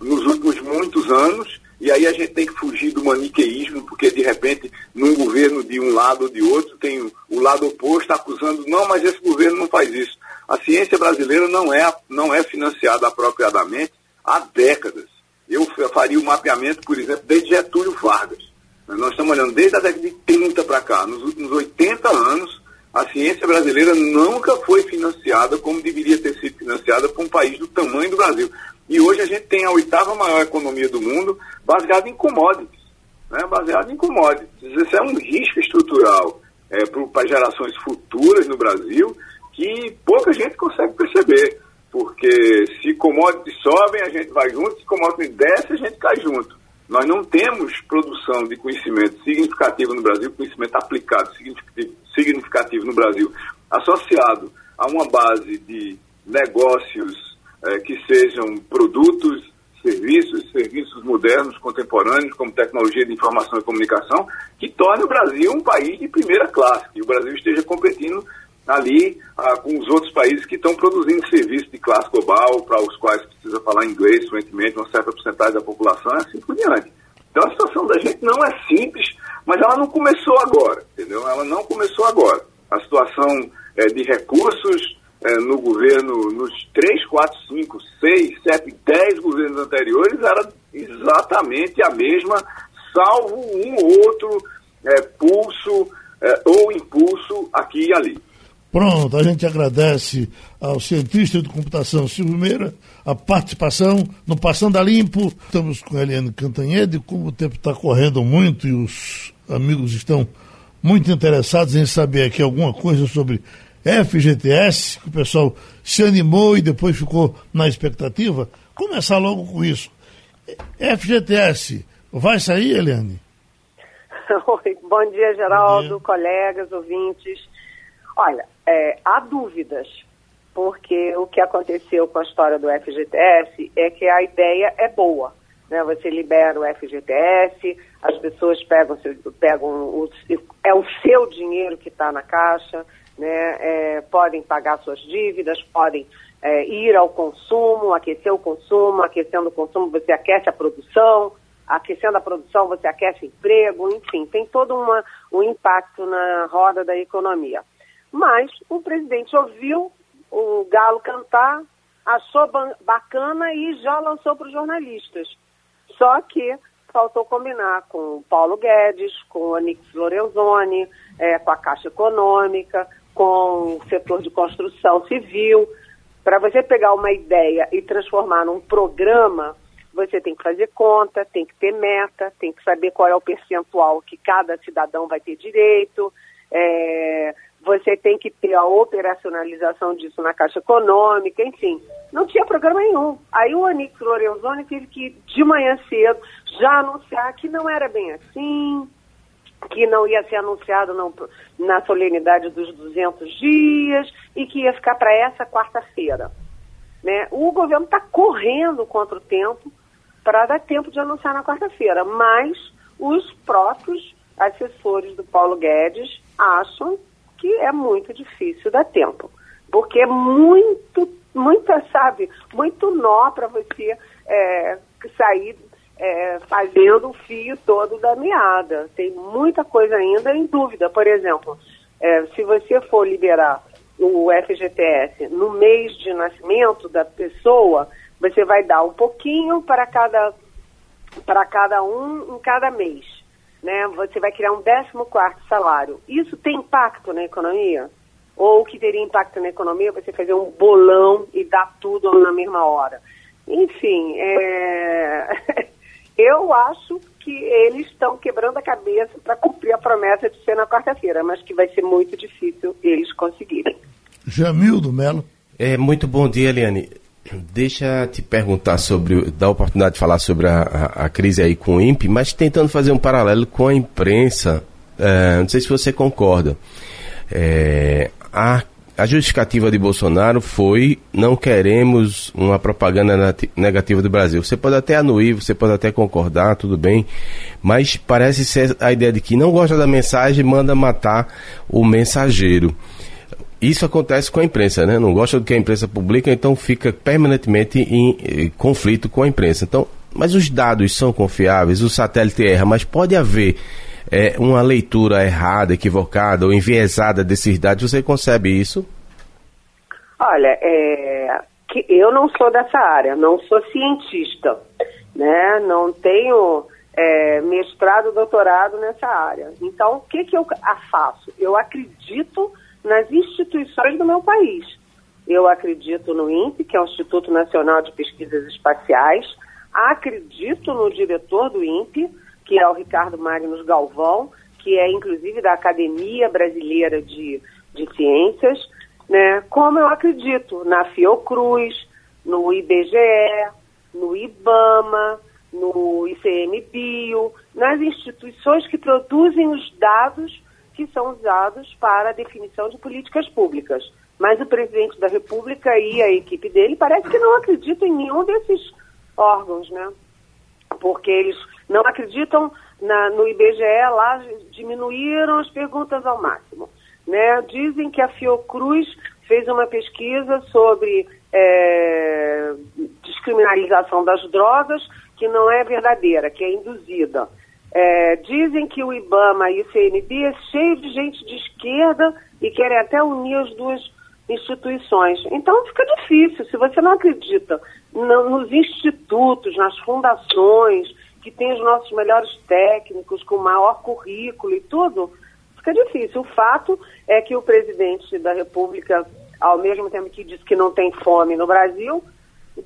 nos últimos muitos anos, e aí a gente tem que fugir do maniqueísmo, porque de repente, num governo de um lado ou de outro, tem o lado oposto acusando, não, mas esse governo não faz isso. A ciência brasileira não é, não é financiada apropriadamente há décadas. Eu faria o mapeamento, por exemplo, desde Getúlio Vargas. Nós estamos olhando desde a década de 30 para cá. Nos últimos 80 anos, a ciência brasileira nunca foi financiada como deveria ter sido financiada por um país do tamanho do Brasil. E hoje a gente tem a oitava maior economia do mundo baseada em commodities. Né? Baseada em commodities. Isso é um risco estrutural é, para gerações futuras no Brasil que pouca gente consegue perceber. Porque se commodities sobem, a gente vai junto, se commodities descem, a gente cai junto. Nós não temos produção de conhecimento significativo no Brasil, conhecimento aplicado significativo, no Brasil, associado a uma base de negócios é, que sejam produtos, serviços, serviços modernos, contemporâneos, como tecnologia de informação e comunicação, que torne o Brasil um país de primeira classe, que o Brasil esteja competindo ali ah, com os outros países que estão produzindo serviços de classe global, para os quais precisa falar inglês fluentemente, uma certa porcentagem da população, assim por diante. Então a situação da gente não é simples, mas ela não começou agora, entendeu? Ela não começou agora. A situação é, de recursos é, no governo, nos 3, 4, 5, 6, 7, 10 governos anteriores, era exatamente a mesma, salvo um ou outro é, pulso é, ou impulso aqui e ali. Pronto, a gente agradece ao cientista de computação Silvio Meira a participação no Passando a Limpo. Estamos com a Eliane Cantanhede, como o tempo está correndo muito e os amigos estão muito interessados em saber aqui alguma coisa sobre FGTS, que o pessoal se animou e depois ficou na expectativa. Começar logo com isso. FGTS, vai sair, Eliane? Oi, bom dia, Geraldo, bom dia. colegas, ouvintes. Olha, é, há dúvidas, porque o que aconteceu com a história do FGTS é que a ideia é boa. Né? Você libera o FGTS, as pessoas pegam, pegam o, é o seu dinheiro que está na caixa, né, é, podem pagar suas dívidas, podem é, ir ao consumo, aquecer o consumo, aquecendo o consumo você aquece a produção, aquecendo a produção você aquece emprego, enfim, tem todo uma, um impacto na roda da economia. Mas o presidente ouviu o galo cantar, achou bacana e já lançou para os jornalistas. Só que faltou combinar com o Paulo Guedes, com o Anix Lorenzoni, é, com a Caixa Econômica, com o setor de construção civil. Para você pegar uma ideia e transformar num programa, você tem que fazer conta, tem que ter meta, tem que saber qual é o percentual que cada cidadão vai ter direito, é, você tem que ter a operacionalização disso na Caixa Econômica, enfim. Não tinha programa nenhum. Aí o Anix Lorenzoni teve que, de manhã cedo, já anunciar que não era bem assim, que não ia ser anunciado não, na solenidade dos 200 dias e que ia ficar para essa quarta-feira. Né? O governo está correndo contra o tempo para dar tempo de anunciar na quarta-feira, mas os próprios assessores do Paulo Guedes acham que é muito difícil dar tempo, porque é muito, muita, sabe, muito nó para você é, sair é, fazendo o fio todo da meada. Tem muita coisa ainda em dúvida. Por exemplo, é, se você for liberar o FGTS no mês de nascimento da pessoa, você vai dar um pouquinho para cada, para cada um em cada mês. Né? Você vai criar um 14 salário. Isso tem impacto na economia? Ou o que teria impacto na economia você fazer um bolão e dar tudo na mesma hora? Enfim, é... eu acho que eles estão quebrando a cabeça para cumprir a promessa de ser na quarta-feira, mas que vai ser muito difícil eles conseguirem. Jamildo Melo. É, muito bom dia, Eliane. Deixa te perguntar sobre, dar a oportunidade de falar sobre a, a, a, crise aí com o INPE, mas tentando fazer um paralelo com a imprensa, é, não sei se você concorda. É, a, a justificativa de Bolsonaro foi não queremos uma propaganda negativa do Brasil. Você pode até anuir, você pode até concordar, tudo bem, mas parece ser a ideia de que não gosta da mensagem, manda matar o mensageiro. Isso acontece com a imprensa, né? Não gosta do que a imprensa publica, então fica permanentemente em, em conflito com a imprensa. Então, mas os dados são confiáveis, o satélite erra, mas pode haver é, uma leitura errada, equivocada ou enviesada desses dados. Você concebe isso? Olha, é, eu não sou dessa área, não sou cientista, né? Não tenho é, mestrado, doutorado nessa área. Então, o que, que eu faço? Eu acredito nas instituições do meu país. Eu acredito no INPE, que é o Instituto Nacional de Pesquisas Espaciais, acredito no diretor do INPE, que é o Ricardo Magnus Galvão, que é inclusive da Academia Brasileira de, de Ciências, né? como eu acredito na Fiocruz, no IBGE, no IBAMA, no ICMBio, nas instituições que produzem os dados que são usados para a definição de políticas públicas. Mas o presidente da República e a equipe dele parece que não acreditam em nenhum desses órgãos, né? Porque eles não acreditam na, no IBGE, lá diminuíram as perguntas ao máximo. Né? Dizem que a Fiocruz fez uma pesquisa sobre é, descriminalização das drogas que não é verdadeira, que é induzida. É, dizem que o IBAMA e o CNB é cheio de gente de esquerda e querem até unir as duas instituições. Então fica difícil. Se você não acredita no, nos institutos, nas fundações, que tem os nossos melhores técnicos, com maior currículo e tudo, fica difícil. O fato é que o presidente da República, ao mesmo tempo que disse que não tem fome no Brasil,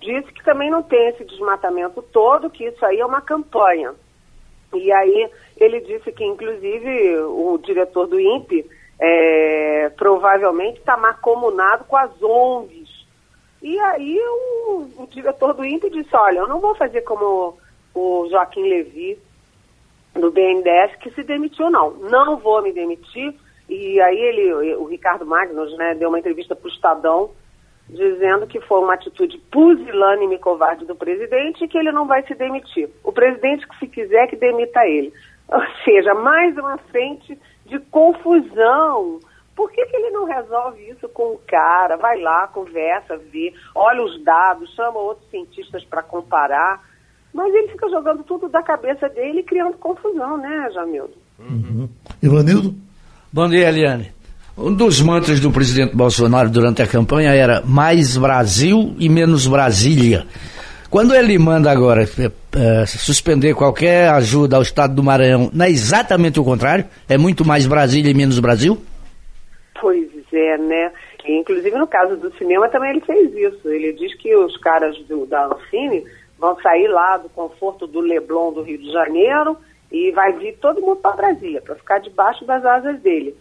disse que também não tem esse desmatamento todo, que isso aí é uma campanha. E aí ele disse que, inclusive, o diretor do INPE é, provavelmente está macomunado com as ONGs. E aí o, o, diretor do INPE disse, olha, eu não vou fazer como o Joaquim Levi, do BNDES, que se demitiu, não. Não vou me demitir. E aí ele, o Ricardo Magnus, né, deu uma entrevista para o Estadão, dizendo que foi uma atitude pusilânime e covarde do presidente e que ele não vai se demitir. O presidente, que se quiser, que demita ele. Ou seja, mais uma frente de confusão. Por que, que ele não resolve isso com o cara? Vai lá, conversa, vê, olha os dados, chama outros cientistas para comparar. Mas ele fica jogando tudo da cabeça dele e criando confusão, né, Jamildo? Uhum. Ivanildo? Bom dia, Eliane. Um dos mantras do presidente Bolsonaro durante a campanha era mais Brasil e menos Brasília. Quando ele manda agora é, é, suspender qualquer ajuda ao Estado do Maranhão, não é exatamente o contrário? É muito mais Brasília e menos Brasil? Pois é, né? Inclusive no caso do cinema também ele fez isso. Ele diz que os caras do, da Ancine vão sair lá do conforto do Leblon do Rio de Janeiro e vai vir todo mundo para Brasília, para ficar debaixo das asas dele.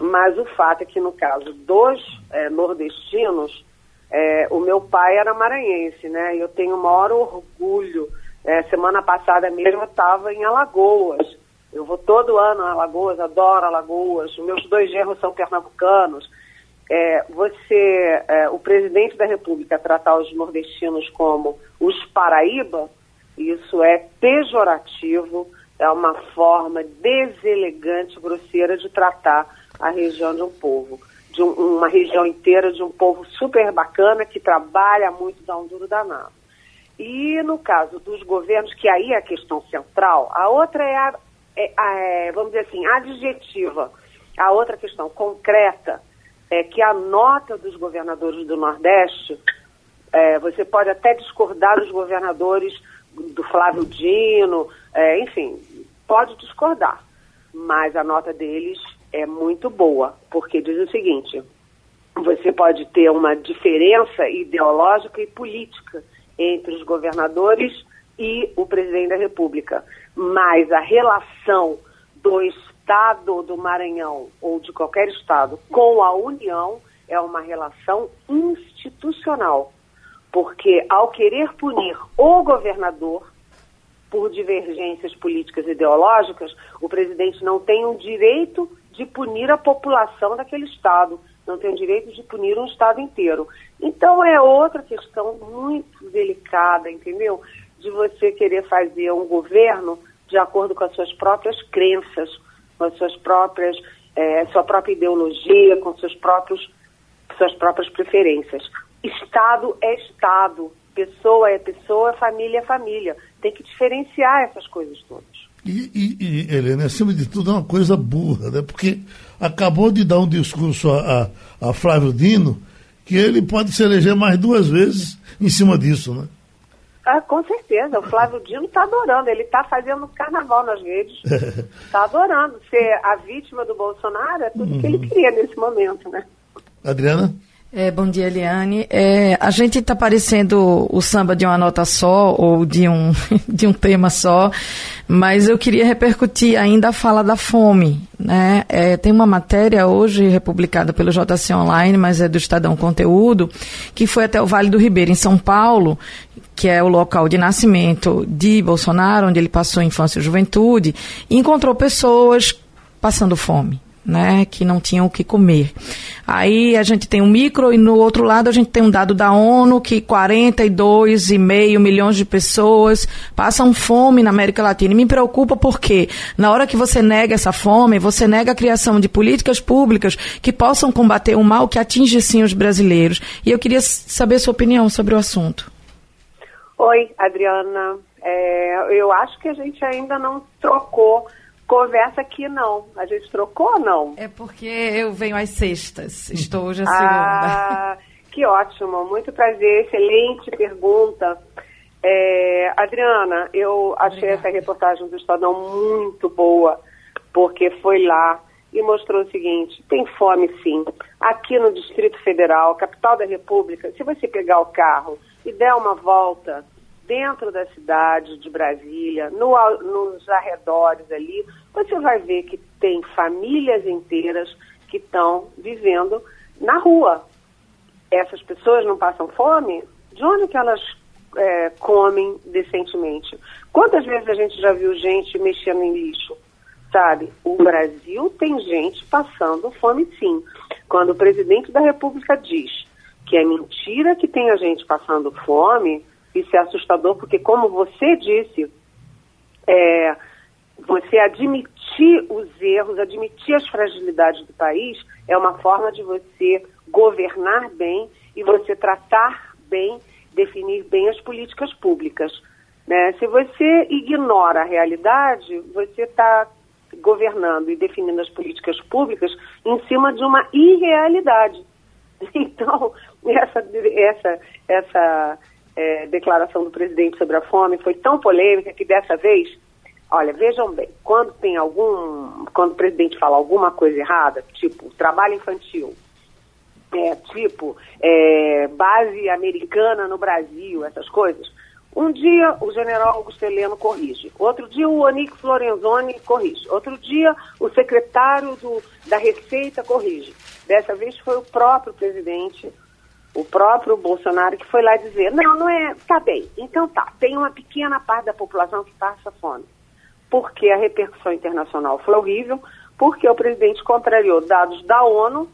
Mas o fato é que, no caso dos é, nordestinos, é, o meu pai era maranhense, né? Eu tenho o maior orgulho. É, semana passada mesmo eu estava em Alagoas. Eu vou todo ano a Alagoas, adoro Alagoas. Meus dois genros são pernambucanos. É, você, o presidente da República, tratar os nordestinos como os Paraíba, isso é pejorativo, é uma forma deselegante, grosseira de tratar a região de um povo, de um, uma região inteira de um povo super bacana que trabalha muito, dá um duro danado. E no caso dos governos, que aí é a questão central, a outra é, a, é, a, é vamos dizer assim, adjetiva. A outra questão concreta é que a nota dos governadores do Nordeste, é, você pode até discordar dos governadores do Flávio Dino, é, enfim, pode discordar, mas a nota deles é muito boa, porque diz o seguinte: você pode ter uma diferença ideológica e política entre os governadores e o presidente da República, mas a relação do Estado do Maranhão ou de qualquer Estado com a União é uma relação institucional. Porque ao querer punir o governador por divergências políticas e ideológicas, o presidente não tem o direito de punir a população daquele Estado, não tem o direito de punir um Estado inteiro. Então é outra questão muito delicada, entendeu? De você querer fazer um governo de acordo com as suas próprias crenças, com as suas próprias, é, sua própria ideologia, com seus próprios, suas próprias preferências. Estado é Estado, pessoa é pessoa, família é família. Tem que diferenciar essas coisas todas. E, e, e Helena, acima de tudo, é uma coisa burra, né? Porque acabou de dar um discurso a, a, a Flávio Dino que ele pode se eleger mais duas vezes em cima disso, né? Ah, com certeza, o Flávio Dino está adorando, ele está fazendo carnaval nas redes, está adorando ser a vítima do Bolsonaro, é tudo uhum. que ele uhum. queria nesse momento, né? Adriana? É, bom dia, Eliane. É, a gente está parecendo o samba de uma nota só ou de um, de um tema só, mas eu queria repercutir ainda a fala da fome. Né? É, tem uma matéria hoje republicada pelo JC Online, mas é do Estadão Conteúdo, que foi até o Vale do Ribeiro, em São Paulo, que é o local de nascimento de Bolsonaro, onde ele passou infância e juventude, e encontrou pessoas passando fome né, que não tinham o que comer. Aí a gente tem um micro e no outro lado a gente tem um dado da ONU que 42,5 milhões de pessoas passam fome na América Latina. E me preocupa porque na hora que você nega essa fome, você nega a criação de políticas públicas que possam combater o mal que atinge sim os brasileiros. E eu queria saber sua opinião sobre o assunto. Oi, Adriana. É, eu acho que a gente ainda não trocou Conversa aqui não. A gente trocou ou não? É porque eu venho às sextas. Estou hoje a segunda. Ah, que ótimo. Muito prazer. Excelente pergunta. É, Adriana, eu achei Obrigada. essa reportagem do Estadão muito boa, porque foi lá e mostrou o seguinte: tem fome sim. Aqui no Distrito Federal, capital da República, se você pegar o carro e der uma volta dentro da cidade de Brasília, no, nos arredores ali, você vai ver que tem famílias inteiras que estão vivendo na rua. Essas pessoas não passam fome? De onde que elas é, comem decentemente? Quantas vezes a gente já viu gente mexendo em lixo? Sabe, o Brasil tem gente passando fome sim. Quando o presidente da República diz que é mentira que tem a gente passando fome, isso é assustador, porque, como você disse, é, você admitir os erros, admitir as fragilidades do país, é uma forma de você governar bem e você tratar bem, definir bem as políticas públicas. Né? Se você ignora a realidade, você está governando e definindo as políticas públicas em cima de uma irrealidade. Então, essa, essa, essa é, declaração do presidente sobre a fome foi tão polêmica que dessa vez, olha, vejam bem, quando tem algum, quando o presidente fala alguma coisa errada, tipo trabalho infantil, é, tipo é, base americana no Brasil, essas coisas, um dia o general Augusto Heleno corrige, outro dia o Onix Lorenzoni corrige, outro dia o secretário do, da Receita corrige. Dessa vez foi o próprio presidente o próprio Bolsonaro que foi lá dizer, não, não é, tá bem, então tá, tem uma pequena parte da população que passa fome. Porque a repercussão internacional foi horrível, porque o presidente contrariou dados da ONU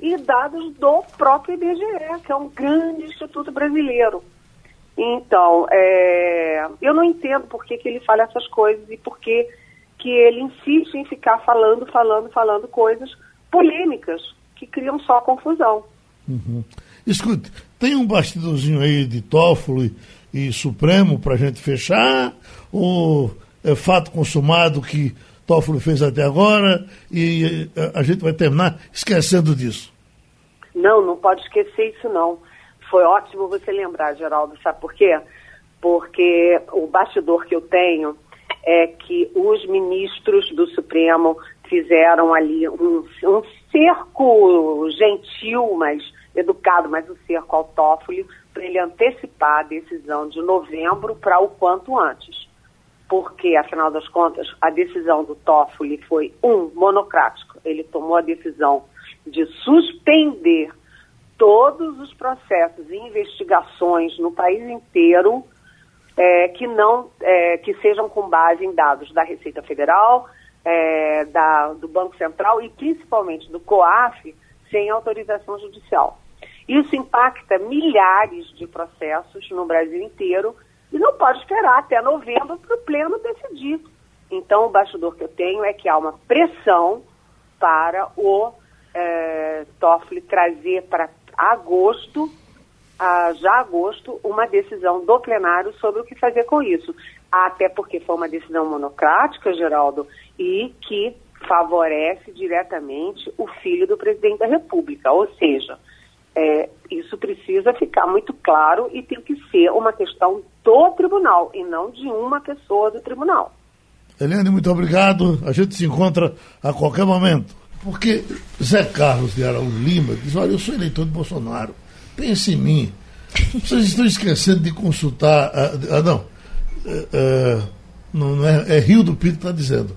e dados do próprio IBGE, que é um grande instituto brasileiro. Então, é, eu não entendo por que, que ele fala essas coisas e por que, que ele insiste em ficar falando, falando, falando coisas polêmicas que criam só confusão. Uhum. Escute, tem um bastidorzinho aí de Toffolo e, Supremo para a gente fechar? Ou é fato consumado que Toffolo fez até agora e a gente vai terminar esquecendo disso? Não, não pode esquecer isso não. Foi ótimo você lembrar, Geraldo, sabe por quê? Porque o bastidor que eu tenho é que os ministros do Supremo fizeram ali um, um cerco gentil, mas educado, mas o cerco ao Toffoli, para ele antecipar a decisão de novembro para o quanto antes. Porque, afinal das contas, a decisão do Toffoli foi, um, monocrático. Ele tomou a decisão de suspender todos os processos e investigações no país inteiro é, que não é, que sejam com base em dados da Receita Federal, é, da, do Banco Central e principalmente do COAF sem autorização judicial. Isso impacta milhares de processos no Brasil inteiro e não pode esperar até novembro para o pleno decidir. Então, o bastidor que eu tenho é que há uma pressão para o é, Toffoli trazer para agosto, já agosto, uma decisão do plenário sobre o que fazer com isso. Até porque foi uma decisão monocrática, Geraldo, e que favorece diretamente o filho do presidente da República. Ou seja, é, isso precisa ficar muito claro e tem que ser uma questão do tribunal e não de uma pessoa do tribunal. Eliane, muito obrigado. A gente se encontra a qualquer momento. Porque Zé Carlos de Araújo Lima diz: Olha, eu sou eleitor de Bolsonaro, pense em mim. Vocês estão esquecendo de consultar. Ah, não. Não, é, é Rio do Pinto que está dizendo.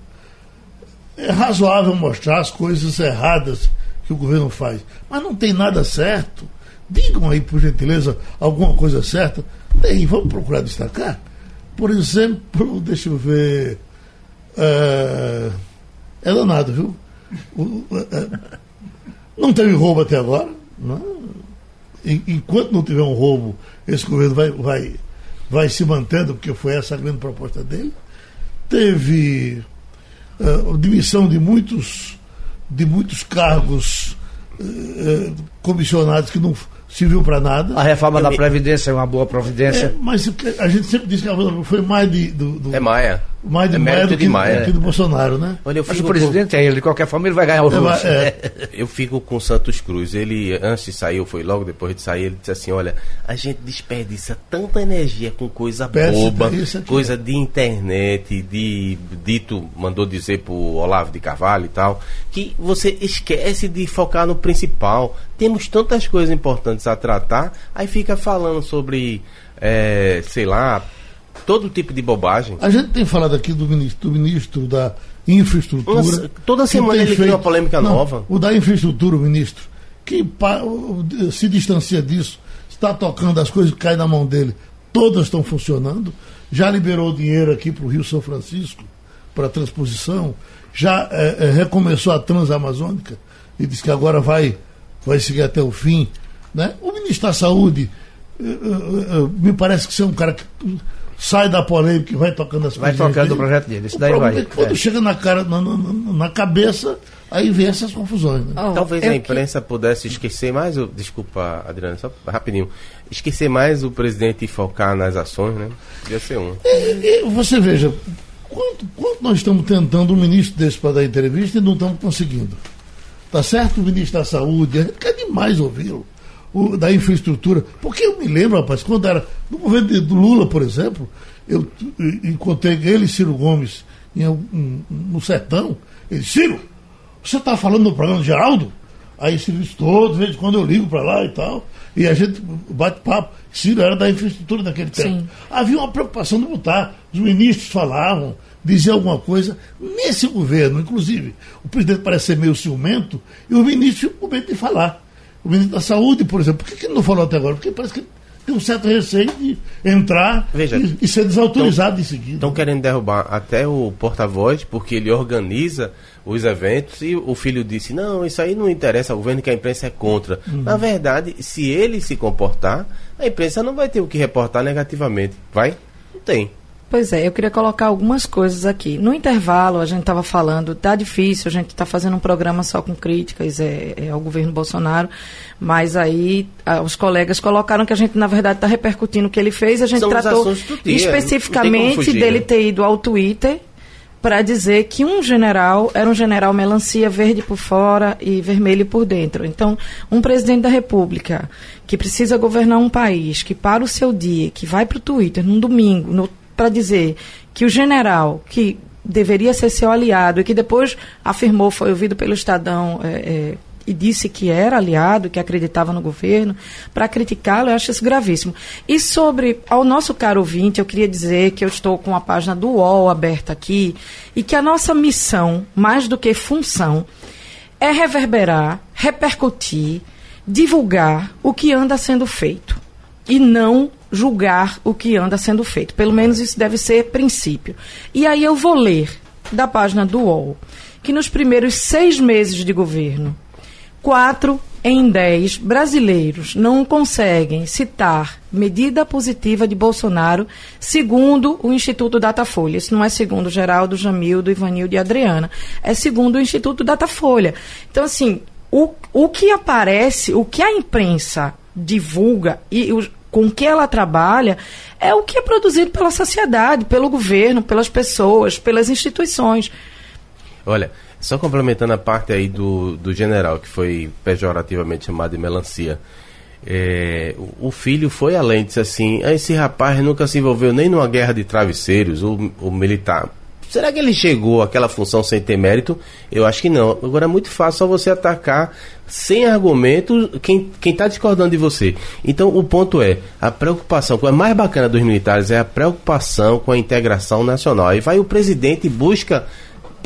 É razoável mostrar as coisas erradas que o governo faz, mas não tem nada certo. Digam aí, por gentileza, alguma coisa certa. Tem, vamos procurar destacar. Por exemplo, deixa eu ver. É, é danado, viu? É, não teve roubo até agora. Não. Enquanto não tiver um roubo, esse governo vai, vai, vai se mantendo, porque foi essa a grande proposta dele. Teve uh, demissão de muitos, de muitos cargos uh, comissionados que não serviu para nada. A reforma da Previdência é uma boa providência. É, mas a gente sempre diz que foi mais de, do, do, É Maia. Mais de é Maia do que, Maia. que do Bolsonaro, né? Olha, Mas o presidente com... é ele, de qualquer forma ele vai ganhar o é, é. Eu fico com Santos Cruz. Ele, antes de sair, foi logo depois de sair, ele disse assim: olha, a gente desperdiça tanta energia com coisa boba, coisa de internet, de dito, mandou dizer pro Olavo de Carvalho e tal, que você esquece de focar no principal. Temos tantas coisas importantes a tratar, aí fica falando sobre, é, sei lá, todo tipo de bobagem. A gente tem falado aqui do ministro, do ministro da Infraestrutura. Toda semana ele cria uma polêmica não, nova. O da Infraestrutura, o ministro, que se distancia disso, está tocando as coisas que caem na mão dele, todas estão funcionando. Já liberou dinheiro aqui para o Rio São Francisco para transposição, já é, é, recomeçou a Transamazônica e diz que agora vai, vai seguir até o fim. Né? O ministro da Saúde, é, é, é, me parece que você é um cara que sai da polêmica e vai tocando as vai coisas. Vai tocando o projeto dele. Isso daí vai. É quando é. chega na, cara, na, na, na, cabeça, aí vem essas confusões. Né? Oh, Talvez a imprensa que... pudesse esquecer mais, o, desculpa, Adriana, só rapidinho, esquecer mais o presidente e focar nas ações, né? Podia ser um. E, e você veja, quanto, quanto nós estamos tentando um ministro desse para dar entrevista e não estamos conseguindo. Tá certo? O ministro da Saúde, a gente quer demais ouvi-lo o, da infraestrutura. Porque eu me lembro, rapaz, quando era no governo de, do Lula, por exemplo, eu encontrei ele e Ciro Gomes em, um, no sertão. Ele disse, Ciro, você está falando no programa de Geraldo? Aí Ciro disse, todo, de vez em quando eu ligo para lá e tal. E a gente bate papo. Ciro era da infraestrutura naquele tempo. Sim. Havia uma preocupação de botar. Os ministros falavam, diziam alguma coisa. Nesse governo, inclusive, o presidente parece ser meio ciumento e o ministro tinha com medo de falar o ministro da Saúde, por exemplo. Por que, que ele não falou até agora? Porque parece que tem um certo receio de entrar Veja, e, e, ser desautorizado tão, em seguida. Estão querendo derrubar até o porta-voz, porque ele organiza os eventos e o filho disse: não, isso aí não interessa ao governo, que a imprensa é contra. Uhum. Na verdade, se ele se comportar, a imprensa não vai ter o que reportar negativamente. Vai? Não tem. Pois é, eu queria colocar algumas coisas aqui. No intervalo, a gente estava falando, tá difícil, a gente está fazendo um programa só com críticas é, é, ao governo Bolsonaro, mas aí a, os colegas colocaram que a gente, na verdade, está repercutindo o que ele fez. A gente São tratou especificamente dele né? ter ido ao Twitter para dizer que um general era um general melancia verde por fora e vermelho por dentro. Então, um presidente da República que precisa governar um país, que para o seu dia, que vai para o Twitter num domingo para dizer que o general que deveria ser seu aliado e que depois afirmou, foi ouvido pelo Estadão, é, é, e disse que era aliado, que acreditava no governo, para criticá-lo, eu acho isso gravíssimo. E sobre, ao nosso caro ouvinte, eu queria dizer que eu estou com a página do UOL aberta aqui e que a nossa missão, mais do que função, é reverberar, repercutir, divulgar o que anda sendo feito e não julgar o que anda sendo feito. Pelo menos isso deve ser princípio. E aí eu vou ler da página do UOL que nos primeiros seis meses de governo Quatro em dez brasileiros não conseguem citar medida positiva de Bolsonaro, segundo o Instituto Datafolha. Isso não é segundo Geraldo, Jamildo, Ivanildo e Adriana. É segundo o Instituto Datafolha. Então, assim, o, o que aparece, o que a imprensa divulga e o, com que ela trabalha é o que é produzido pela sociedade, pelo governo, pelas pessoas, pelas instituições. Olha, só complementando a parte aí do, do general, que foi pejorativamente chamado de melancia. É, o filho foi além, disse assim: ah, esse rapaz nunca se envolveu nem numa guerra de travesseiros, o, o militar. Será que ele chegou àquela função sem ter mérito? Eu acho que não. Agora é muito fácil só você atacar sem argumento quem está discordando de você. Então o ponto é, a preocupação, o mais bacana dos militares é a preocupação com a integração nacional. Aí vai o presidente e busca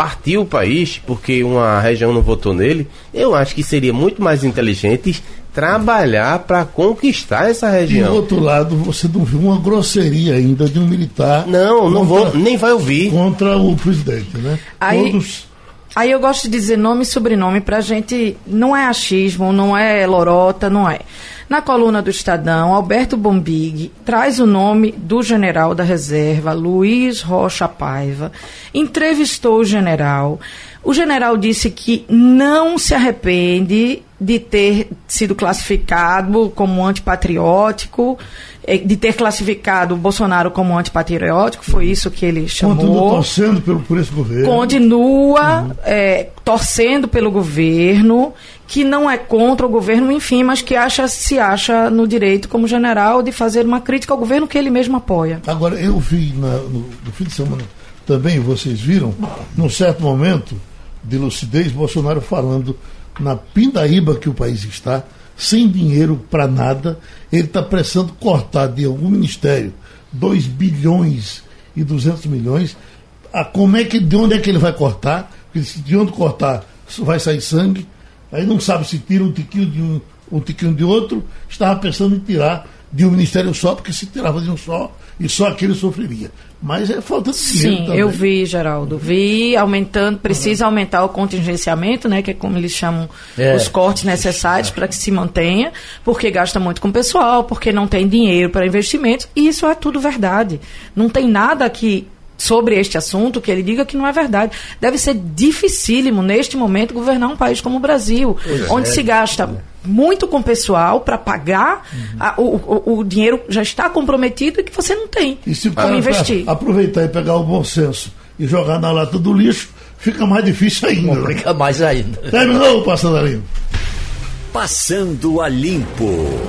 partir o país porque uma região não votou nele, eu acho que seria muito mais inteligente trabalhar para conquistar essa região. Do outro lado, você não viu uma grosseria ainda de um militar. Não, não contra, vou, nem vai ouvir. Contra o presidente, né? Aí, Todos. Aí eu gosto de dizer nome e sobrenome para a gente. Não é achismo, não é lorota, não é. Na coluna do Estadão, Alberto Bombig traz o nome do general da reserva, Luiz Rocha Paiva, entrevistou o general. O general disse que não se arrepende de ter sido classificado como antipatriótico, eh, de ter classificado o Bolsonaro como antipatriótico, foi isso que ele chamou. Continua torcendo pelo, por esse governo. Continua uhum. é, torcendo pelo governo, que não é contra o governo, enfim, mas que acha, se acha no direito, como general, de fazer uma crítica ao governo que ele mesmo apoia. Agora, eu vi na, no, no fim de semana também, vocês viram, num certo momento de lucidez, Bolsonaro falando na pindaíba que o país está, sem dinheiro para nada, ele está pressando cortar de algum ministério 2 bilhões e 200 milhões. A, como é que, de onde é que ele vai cortar? Porque se de onde cortar vai sair sangue, aí não sabe se tira um tiquinho de um, um tiquinho de outro. Estava pensando em tirar de um ministério só, porque se tirava de um só, e só aquele sofreria. Mas é falta de dinheiro Sim, também. eu vi, Geraldo. Vi aumentando, precisa aumentar o contingenciamento, né, que é como eles chamam é. os cortes necessários para que se mantenha, porque gasta muito com pessoal, porque não tem dinheiro para investimentos, e isso é tudo verdade. Não tem nada que sobre este assunto que ele diga que não é verdade. Deve ser dificílimo, neste momento, governar um país como o Brasil, pois onde é. se gasta muito com pessoal para pagar, uhum. a, o, o, o, dinheiro já está comprometido e que você não tem e se como investir. Aproveitar e pegar o bom senso e jogar na lata do lixo, fica mais difícil ainda. Fica mais ainda. Terminou, Passando a Limpo. Passando a Limpo.